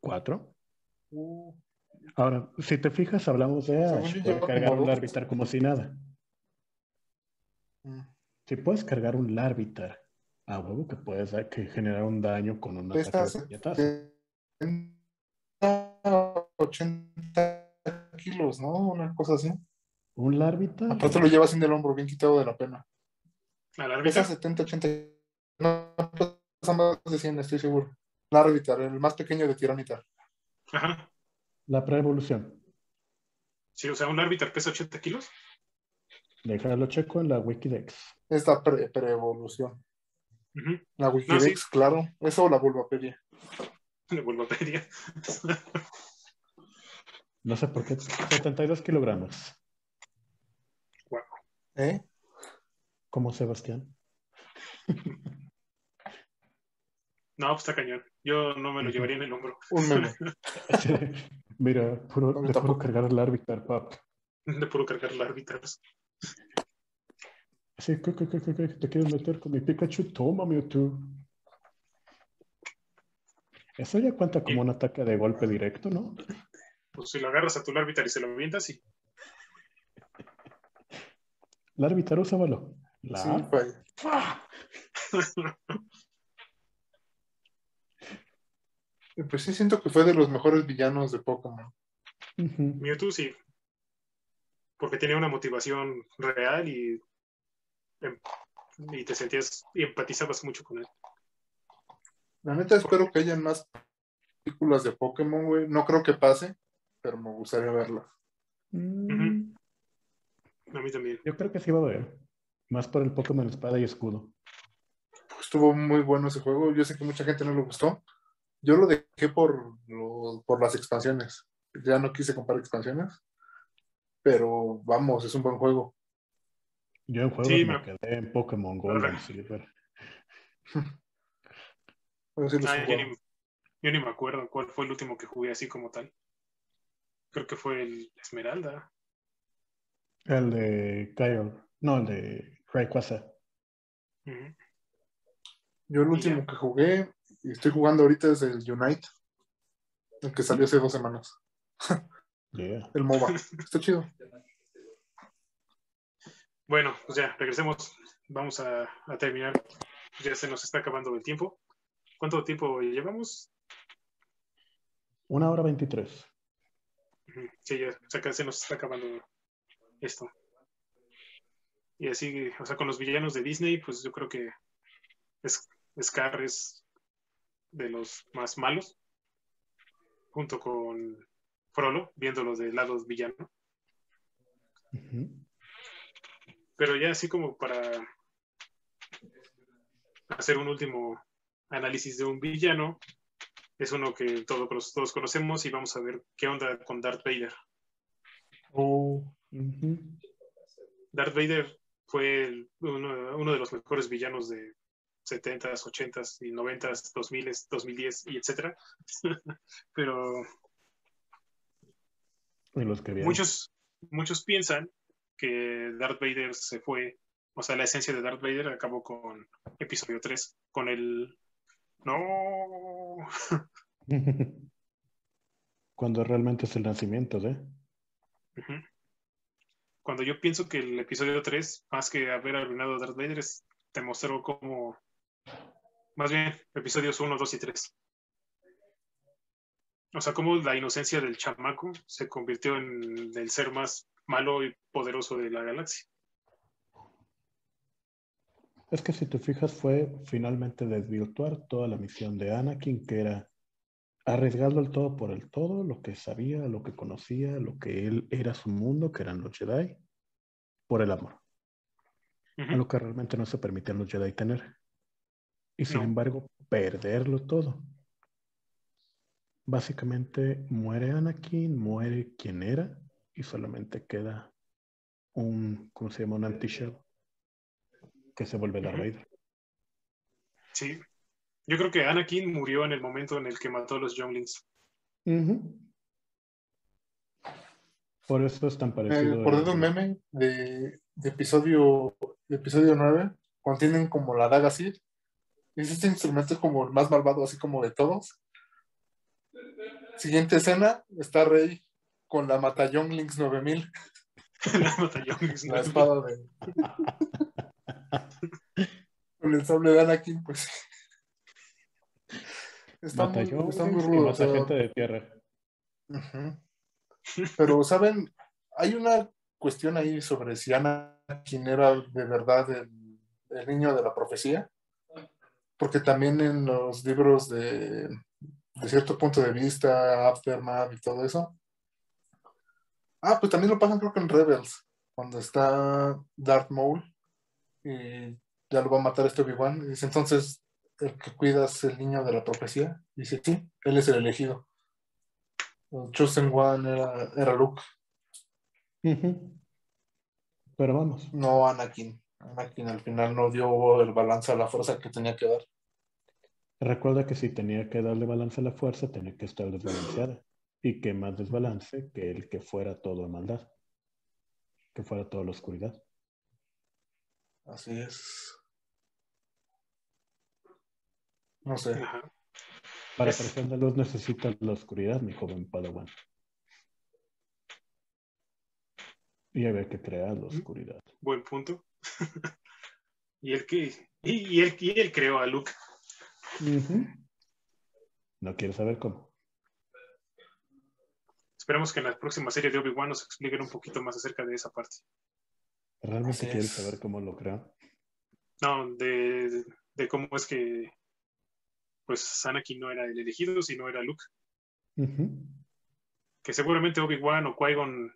¿Cuatro? Uh, Ahora, si te fijas, hablamos de Ash. Puede cargar un. Larvitar como si nada. mm. Si puedes cargar un Larvitar, a huevo que puedes dar- que generar un daño con un ataque de puñetazo. 70, 80 kilos, ¿no? Una cosa así. Un Larvitar. Aparte lo llevas en el hombro, bien quitado de la pena. La Pesa árbitra. 70, 80. No, pesa más de 100, estoy seguro. La Arbitar, el más pequeño de Tiranitar. Ajá. La preevolución. Sí, o sea, un árbitro pesa 80 kilos. Déjalo checo en la Wikidex. Es la pre- preevolución. La Wikidex, sí. claro. Eso o la Bulbapedia. Le. <laughs> No sé por qué. 72 kilogramos. ¿Eh? Como Sebastián. <laughs> No, pues está cañón. Yo no me lo llevaría en el hombro. Un meme. <laughs> Sí. Mira, puro, de puro cargar el Larvitar, pap. De puro cargar la árbitros. Sí, ¿qué, qué, qué, qué, qué? ¿Te quieres meter con mi Pikachu? Toma, Mewtwo. Eso ya cuenta como un ataque de golpe directo, ¿no? Pues si lo agarras a tu árbitro y se lo avientas, sí. Larvitar, úsalo. La Sí. Y <laughs> Pues sí, siento que fue de los mejores villanos de Pokémon. Ujú. Mewtwo sí. Porque tenía una motivación real y, em- y te sentías y empatizabas mucho con él. La neta, espero que hayan más películas de Pokémon, güey. No creo que pase, pero me gustaría verlas. Mm, A mí también. Yo creo que sí va a haber. Más por el Pokémon Espada y Escudo. Estuvo muy bueno ese juego. Yo sé que mucha gente no le gustó. Yo lo dejé por, lo- por las expansiones. Ya no quise comprar expansiones. Pero vamos, es un buen juego. Yo en juegos Sí, me me- quedé en Pokémon Gold Silver. <laughs> Ah, yo, ni, yo ni me acuerdo cuál fue el último que jugué así como tal. Creo que fue el Esmeralda. El de Kyle. No, el de Rayquaza. Yo el último ya. que jugué y estoy jugando ahorita es el Unite. El que salió hace dos semanas. <laughs> Yeah. El MOBA. <laughs> Está chido. Bueno, pues ya, regresemos. Vamos a, a terminar. Ya se nos está acabando el tiempo. ¿Cuánto tiempo llevamos? Una hora veintitrés. Sí, ya o sea, se nos está acabando esto. Y así, o sea, con los villanos de Disney, pues yo creo que es, Scar es de los más malos, junto con Frollo, viéndolo del lado villano. Pero ya así como para hacer un último análisis de un villano, es uno que todos, todos conocemos y vamos a ver qué onda con Darth Vader. Oh, Ujú. Darth Vader fue el- uno, uno de los mejores villanos de 70s, 80s y 90s, 2000s, 2010 y etcétera. <laughs> Pero Y los que muchos, muchos piensan que Darth Vader se fue, o sea, la esencia de Darth Vader acabó con episodio 3, con el... No, <laughs> Cuando realmente es el nacimiento de. Ujú. Cuando yo pienso que el episodio 3, más que haber arruinado a Darth Vader, es- te mostró como. Más bien, episodios 1, 2 y 3. O sea, cómo la inocencia del chamaco se convirtió en el ser más malo y poderoso de la galaxia. Es que si te fijas, fue finalmente desvirtuar toda la misión de Anakin, que era arriesgarlo el todo por el todo, lo que sabía, lo que conocía, lo que él era su mundo, que eran los Jedi, por el amor. A lo que realmente no se permitían los Jedi tener. Y sin No. embargo, perderlo todo. Básicamente muere Anakin, muere quien era, y solamente queda un, ¿cómo se llama? Un anti-shell que se vuelve la raid. Sí. Yo creo que Anakin murió en el momento en el que mató a los Younglings. Por eso es tan parecido. por un meme de, episodio, de episodio 9, contienen como la daga así. Y este instrumento es como el más malvado, así como de todos. Siguiente escena, está Rey con la Mata Younglings 9000. <laughs> la Mata Younglings La espada de... con el sable de Anakin, pues. <laughs> Está muy, está muy rudo. gente de tierra. Pero, ¿saben? Hay una cuestión ahí sobre si Anakin era de verdad el, el niño de la profecía. Porque también en los libros de, de cierto punto de vista, Aftermath y todo eso. Ah, pues también lo pasan creo que en Rebels, cuando está Darth Maul y ya lo va a matar este Obi-Wan. Y dice, entonces, el que cuidas el niño de la profecía. dice, sí, él es el elegido. El Chosen One era, era Luke. Pero vamos. No Anakin. Anakin al final no dio el balance a la fuerza que tenía que dar. Recuerda que si tenía que darle balance a la fuerza, tenía que estar desbalanceada. Y que más desbalance que el que fuera todo maldad. Que fuera toda la oscuridad. Así es. No sé. Para apreciar la luz necesitas la oscuridad, mi joven Padawan. Y había que crear la oscuridad. Buen punto. <laughs> y el que y, él, y él creó a Luke. No quiero saber cómo. Esperemos que en la próxima serie de Obi-Wan nos expliquen un poquito más acerca de esa parte. ¿Realmente quieres saber cómo lo creó? No, de, cómo es que pues Anakin no era el elegido, sino era Luke. Que seguramente Obi-Wan o Qui-Gon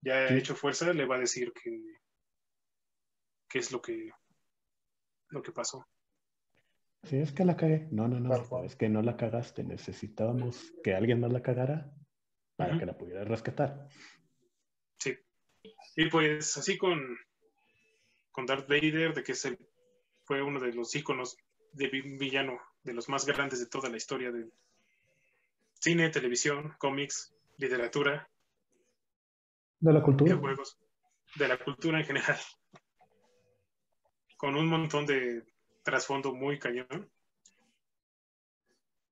ya ha hecho fuerza, le va a decir que qué es lo que lo que pasó. Sí, es que la cagué. No, no, no. Es que no la cagaste. Necesitábamos que alguien más la cagara para que la pudiera rescatar. Sí. Y pues así con, con Darth Vader, de que se, fue uno de los íconos de villano, de los más grandes de toda la historia de cine, televisión, cómics, literatura. De la cultura. Juegos, de la cultura en general. Con un montón de trasfondo muy cañón.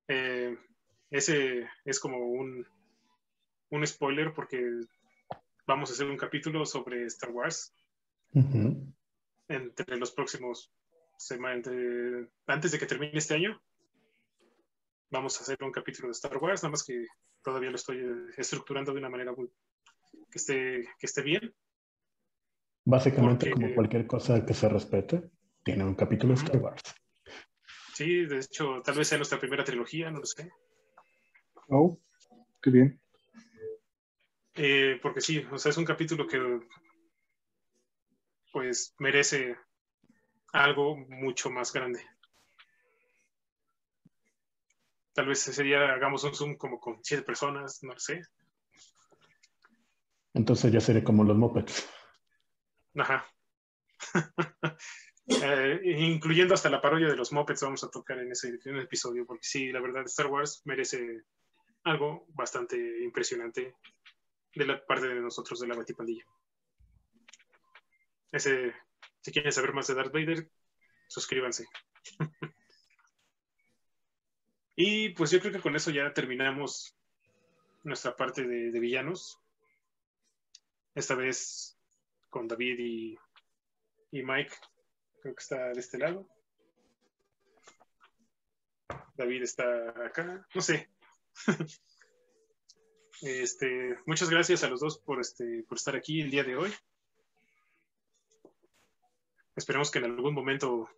Eh, ese es como un, un spoiler porque vamos a hacer un capítulo sobre Star Wars entre los próximos antes de que termine este año. Vamos a hacer un capítulo de Star Wars, nada más que todavía lo estoy estructurando de una manera muy, que, esté, que esté bien. Básicamente, como cualquier cosa que se respete, tiene un capítulo de Star Wars. Sí, de hecho, tal vez sea nuestra primera trilogía, no lo sé. Oh, qué bien. Eh, porque sí, o sea, es un capítulo que pues merece algo mucho más grande. Tal vez ese día hagamos un Zoom como con siete personas, no lo sé. Entonces ya seré como los mopeds. Ajá. <laughs> Eh, incluyendo hasta la parodia de los Muppets vamos a tocar en ese, episodio, porque sí, la verdad, Star Wars merece algo bastante impresionante de la parte de nosotros de la Batipandilla. Ese, si quieren saber más de Darth Vader, suscríbanse. <laughs> y pues yo creo que con eso ya terminamos nuestra parte de villanos. Esta vez con David y y Mike creo que está de este lado. David está acá, no sé. <laughs> este, muchas gracias a los dos por, este, por estar aquí el día de hoy. Esperemos que en algún momento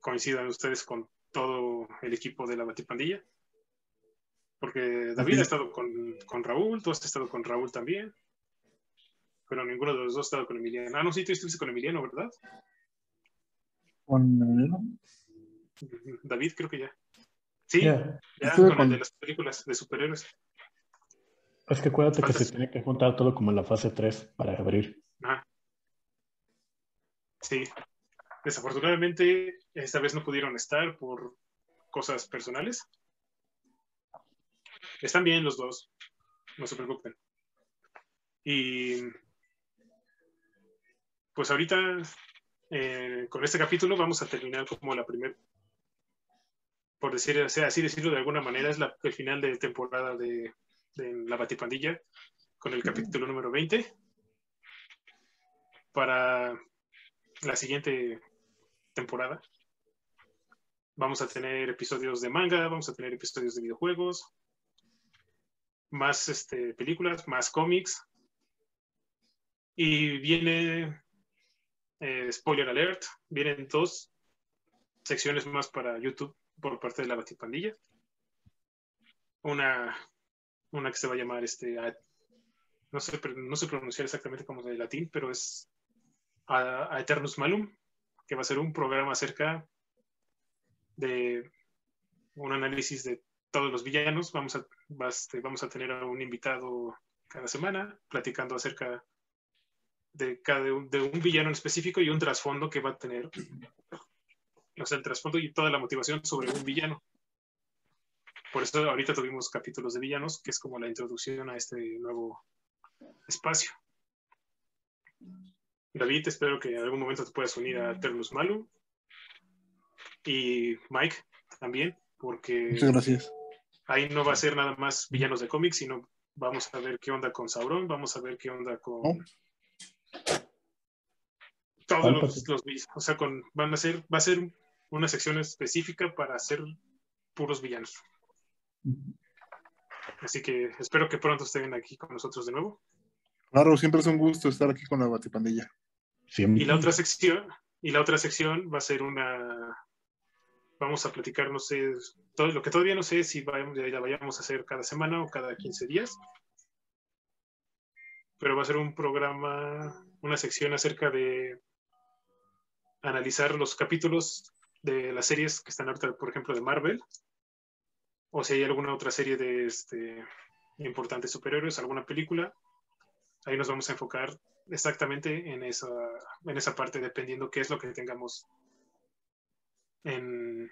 coincidan ustedes con todo el equipo de la Batipandilla. Porque David ha estado con, con Raúl, tú has estado con Raúl también pero ninguno de los dos ha estado con Emiliano. Ah, no, sí, tú estuviste con Emiliano, ¿verdad? ¿Con Emiliano? David, creo que ya. Sí, ya, con, el de las películas de superhéroes. Es que acuérdate que se tiene que juntar todo como en la fase 3 para abrir. Ajá. Sí, desafortunadamente esta vez no pudieron estar por cosas personales. Están bien los dos, no se preocupen. Y pues ahorita eh, con este capítulo vamos a terminar como la primera, por decir así decirlo de alguna manera, es el final de temporada de, de la Batipandilla con el capítulo número 20. Para la siguiente temporada vamos a tener episodios de manga, vamos a tener episodios de videojuegos, más este, películas, más cómics. Y viene, eh, spoiler alert, vienen dos secciones más para YouTube por parte de la Batipandilla. Una, una que se va a llamar, este, no, sé, no sé pronunciar exactamente como de latín, pero es a, Eternus Malum, que va a ser un programa acerca de un análisis de todos los villanos. Vamos a, este, vamos a tener a un invitado cada semana platicando acerca de, cada, de un villano en específico y un trasfondo que va a tener, o sea, el trasfondo y toda la motivación sobre un villano. Por eso ahorita tuvimos capítulos de villanos, que es como la introducción a este nuevo espacio. David, espero que en algún momento te puedas unir a Ternus Malum. Y Mike también, porque. Muchas gracias. Ahí no va a ser nada más villanos de cómics, sino vamos a ver qué onda con Sauron, vamos a ver qué onda con. Todos los, los, o sea, con, van a ser, va a ser una sección específica para hacer puros villanos. Así que espero que pronto estén aquí con nosotros de nuevo. Claro, siempre es un gusto estar aquí con la Batipandilla. Y la otra sección, y la otra sección va a ser una, vamos a platicar, no sé, todo, lo que todavía no sé si vayamos, la vayamos a hacer cada semana o cada 15 días, pero va a ser un programa, una sección acerca de analizar los capítulos de las series que están ahorita, por ejemplo, de Marvel, o si hay alguna otra serie de este, importantes superhéroes, alguna película, ahí nos vamos a enfocar exactamente en esa, en esa parte, dependiendo qué es lo que tengamos en,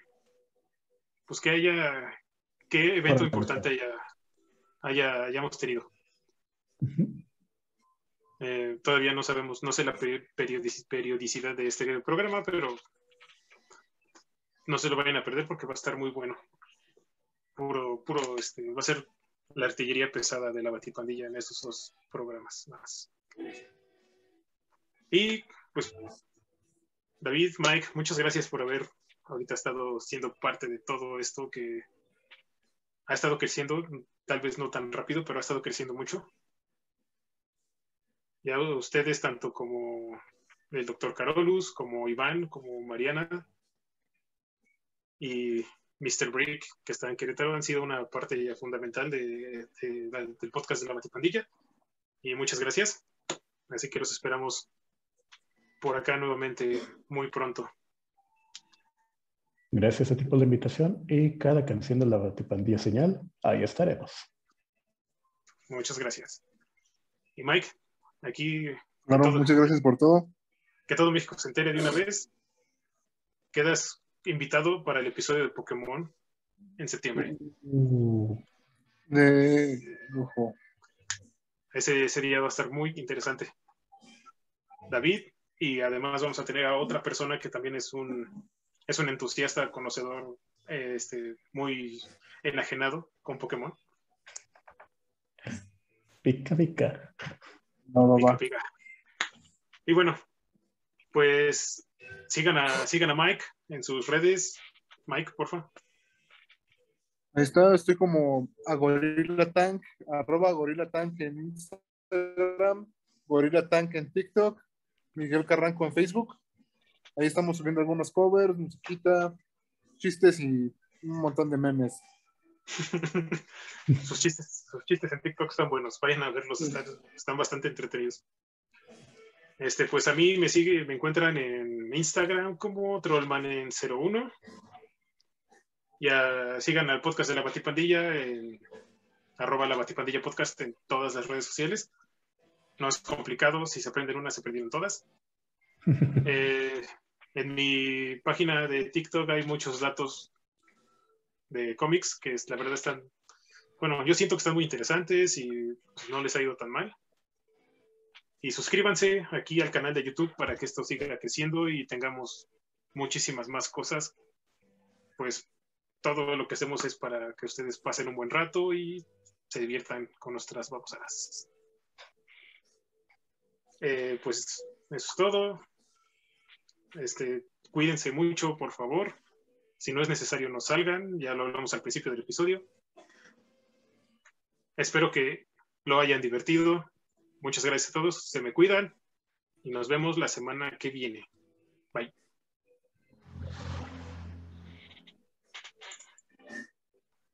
pues que haya, qué evento importante haya, haya, hayamos tenido. Eh, todavía no sabemos, no sé la periodicidad de este programa, pero no se lo vayan a perder porque va a estar muy bueno. Puro, puro, este, va a ser la artillería pesada de la batipandilla en estos dos programas más. Y pues, David, Mike, muchas gracias por haber ahorita estado siendo parte de todo esto que ha estado creciendo, tal vez no tan rápido, pero ha estado creciendo mucho. Ya ustedes, tanto como el doctor Carolus, como Iván, como Mariana y Mr. Brick, que está en Querétaro, han sido una parte fundamental del podcast de la Matipandilla. Y muchas gracias. Así que los esperamos por acá nuevamente muy pronto. Gracias a ti por la invitación y cada canción de la Batipandilla Señal, ahí estaremos. Muchas gracias. Y Mike, aquí... Claro, muchas gracias por todo. Que todo México se entere de una vez. Quedas invitado para el episodio de Pokémon en septiembre. Uh. de... Ese sería va a estar muy interesante. David, y además vamos a tener a otra persona que también es un, es un entusiasta, conocedor, este, muy enajenado con Pokémon. Pica, pica. pica, Y bueno, pues sigan a, sigan a Mike en sus redes. Mike, por favor. Ahí está, estoy como a Gorilla Tank, arroba Gorilla Tank en Instagram, Gorilla Tank en TikTok, Miguel Carranco en Facebook. Ahí estamos subiendo algunos covers, musiquita, chistes y un montón de memes. <laughs> sus, chistes, sus chistes en TikTok están buenos, vayan a verlos, están, bastante entretenidos. Este, pues a mí me sigue, me encuentran en Instagram como Trollman en 01 ya sigan al podcast de la Batipandilla en arroba la Batipandilla Podcast en todas las redes sociales. No es complicado, si se aprenden una, se aprendieron todas. <laughs> Eh, en mi página de TikTok hay muchos datos de cómics que la verdad están, bueno, yo siento que están muy interesantes y no les ha ido tan mal. Y suscríbanse aquí al canal de YouTube para que esto siga creciendo y tengamos muchísimas más cosas. Pues todo lo que hacemos es para que ustedes pasen un buen rato y se diviertan con nuestras babosadas. Eh, pues eso es todo. Este, cuídense mucho, por favor. Si no es necesario, no salgan. Ya lo hablamos al principio del episodio. Espero que lo hayan divertido. Muchas gracias a todos. Se me cuidan y nos vemos la semana que viene. Bye.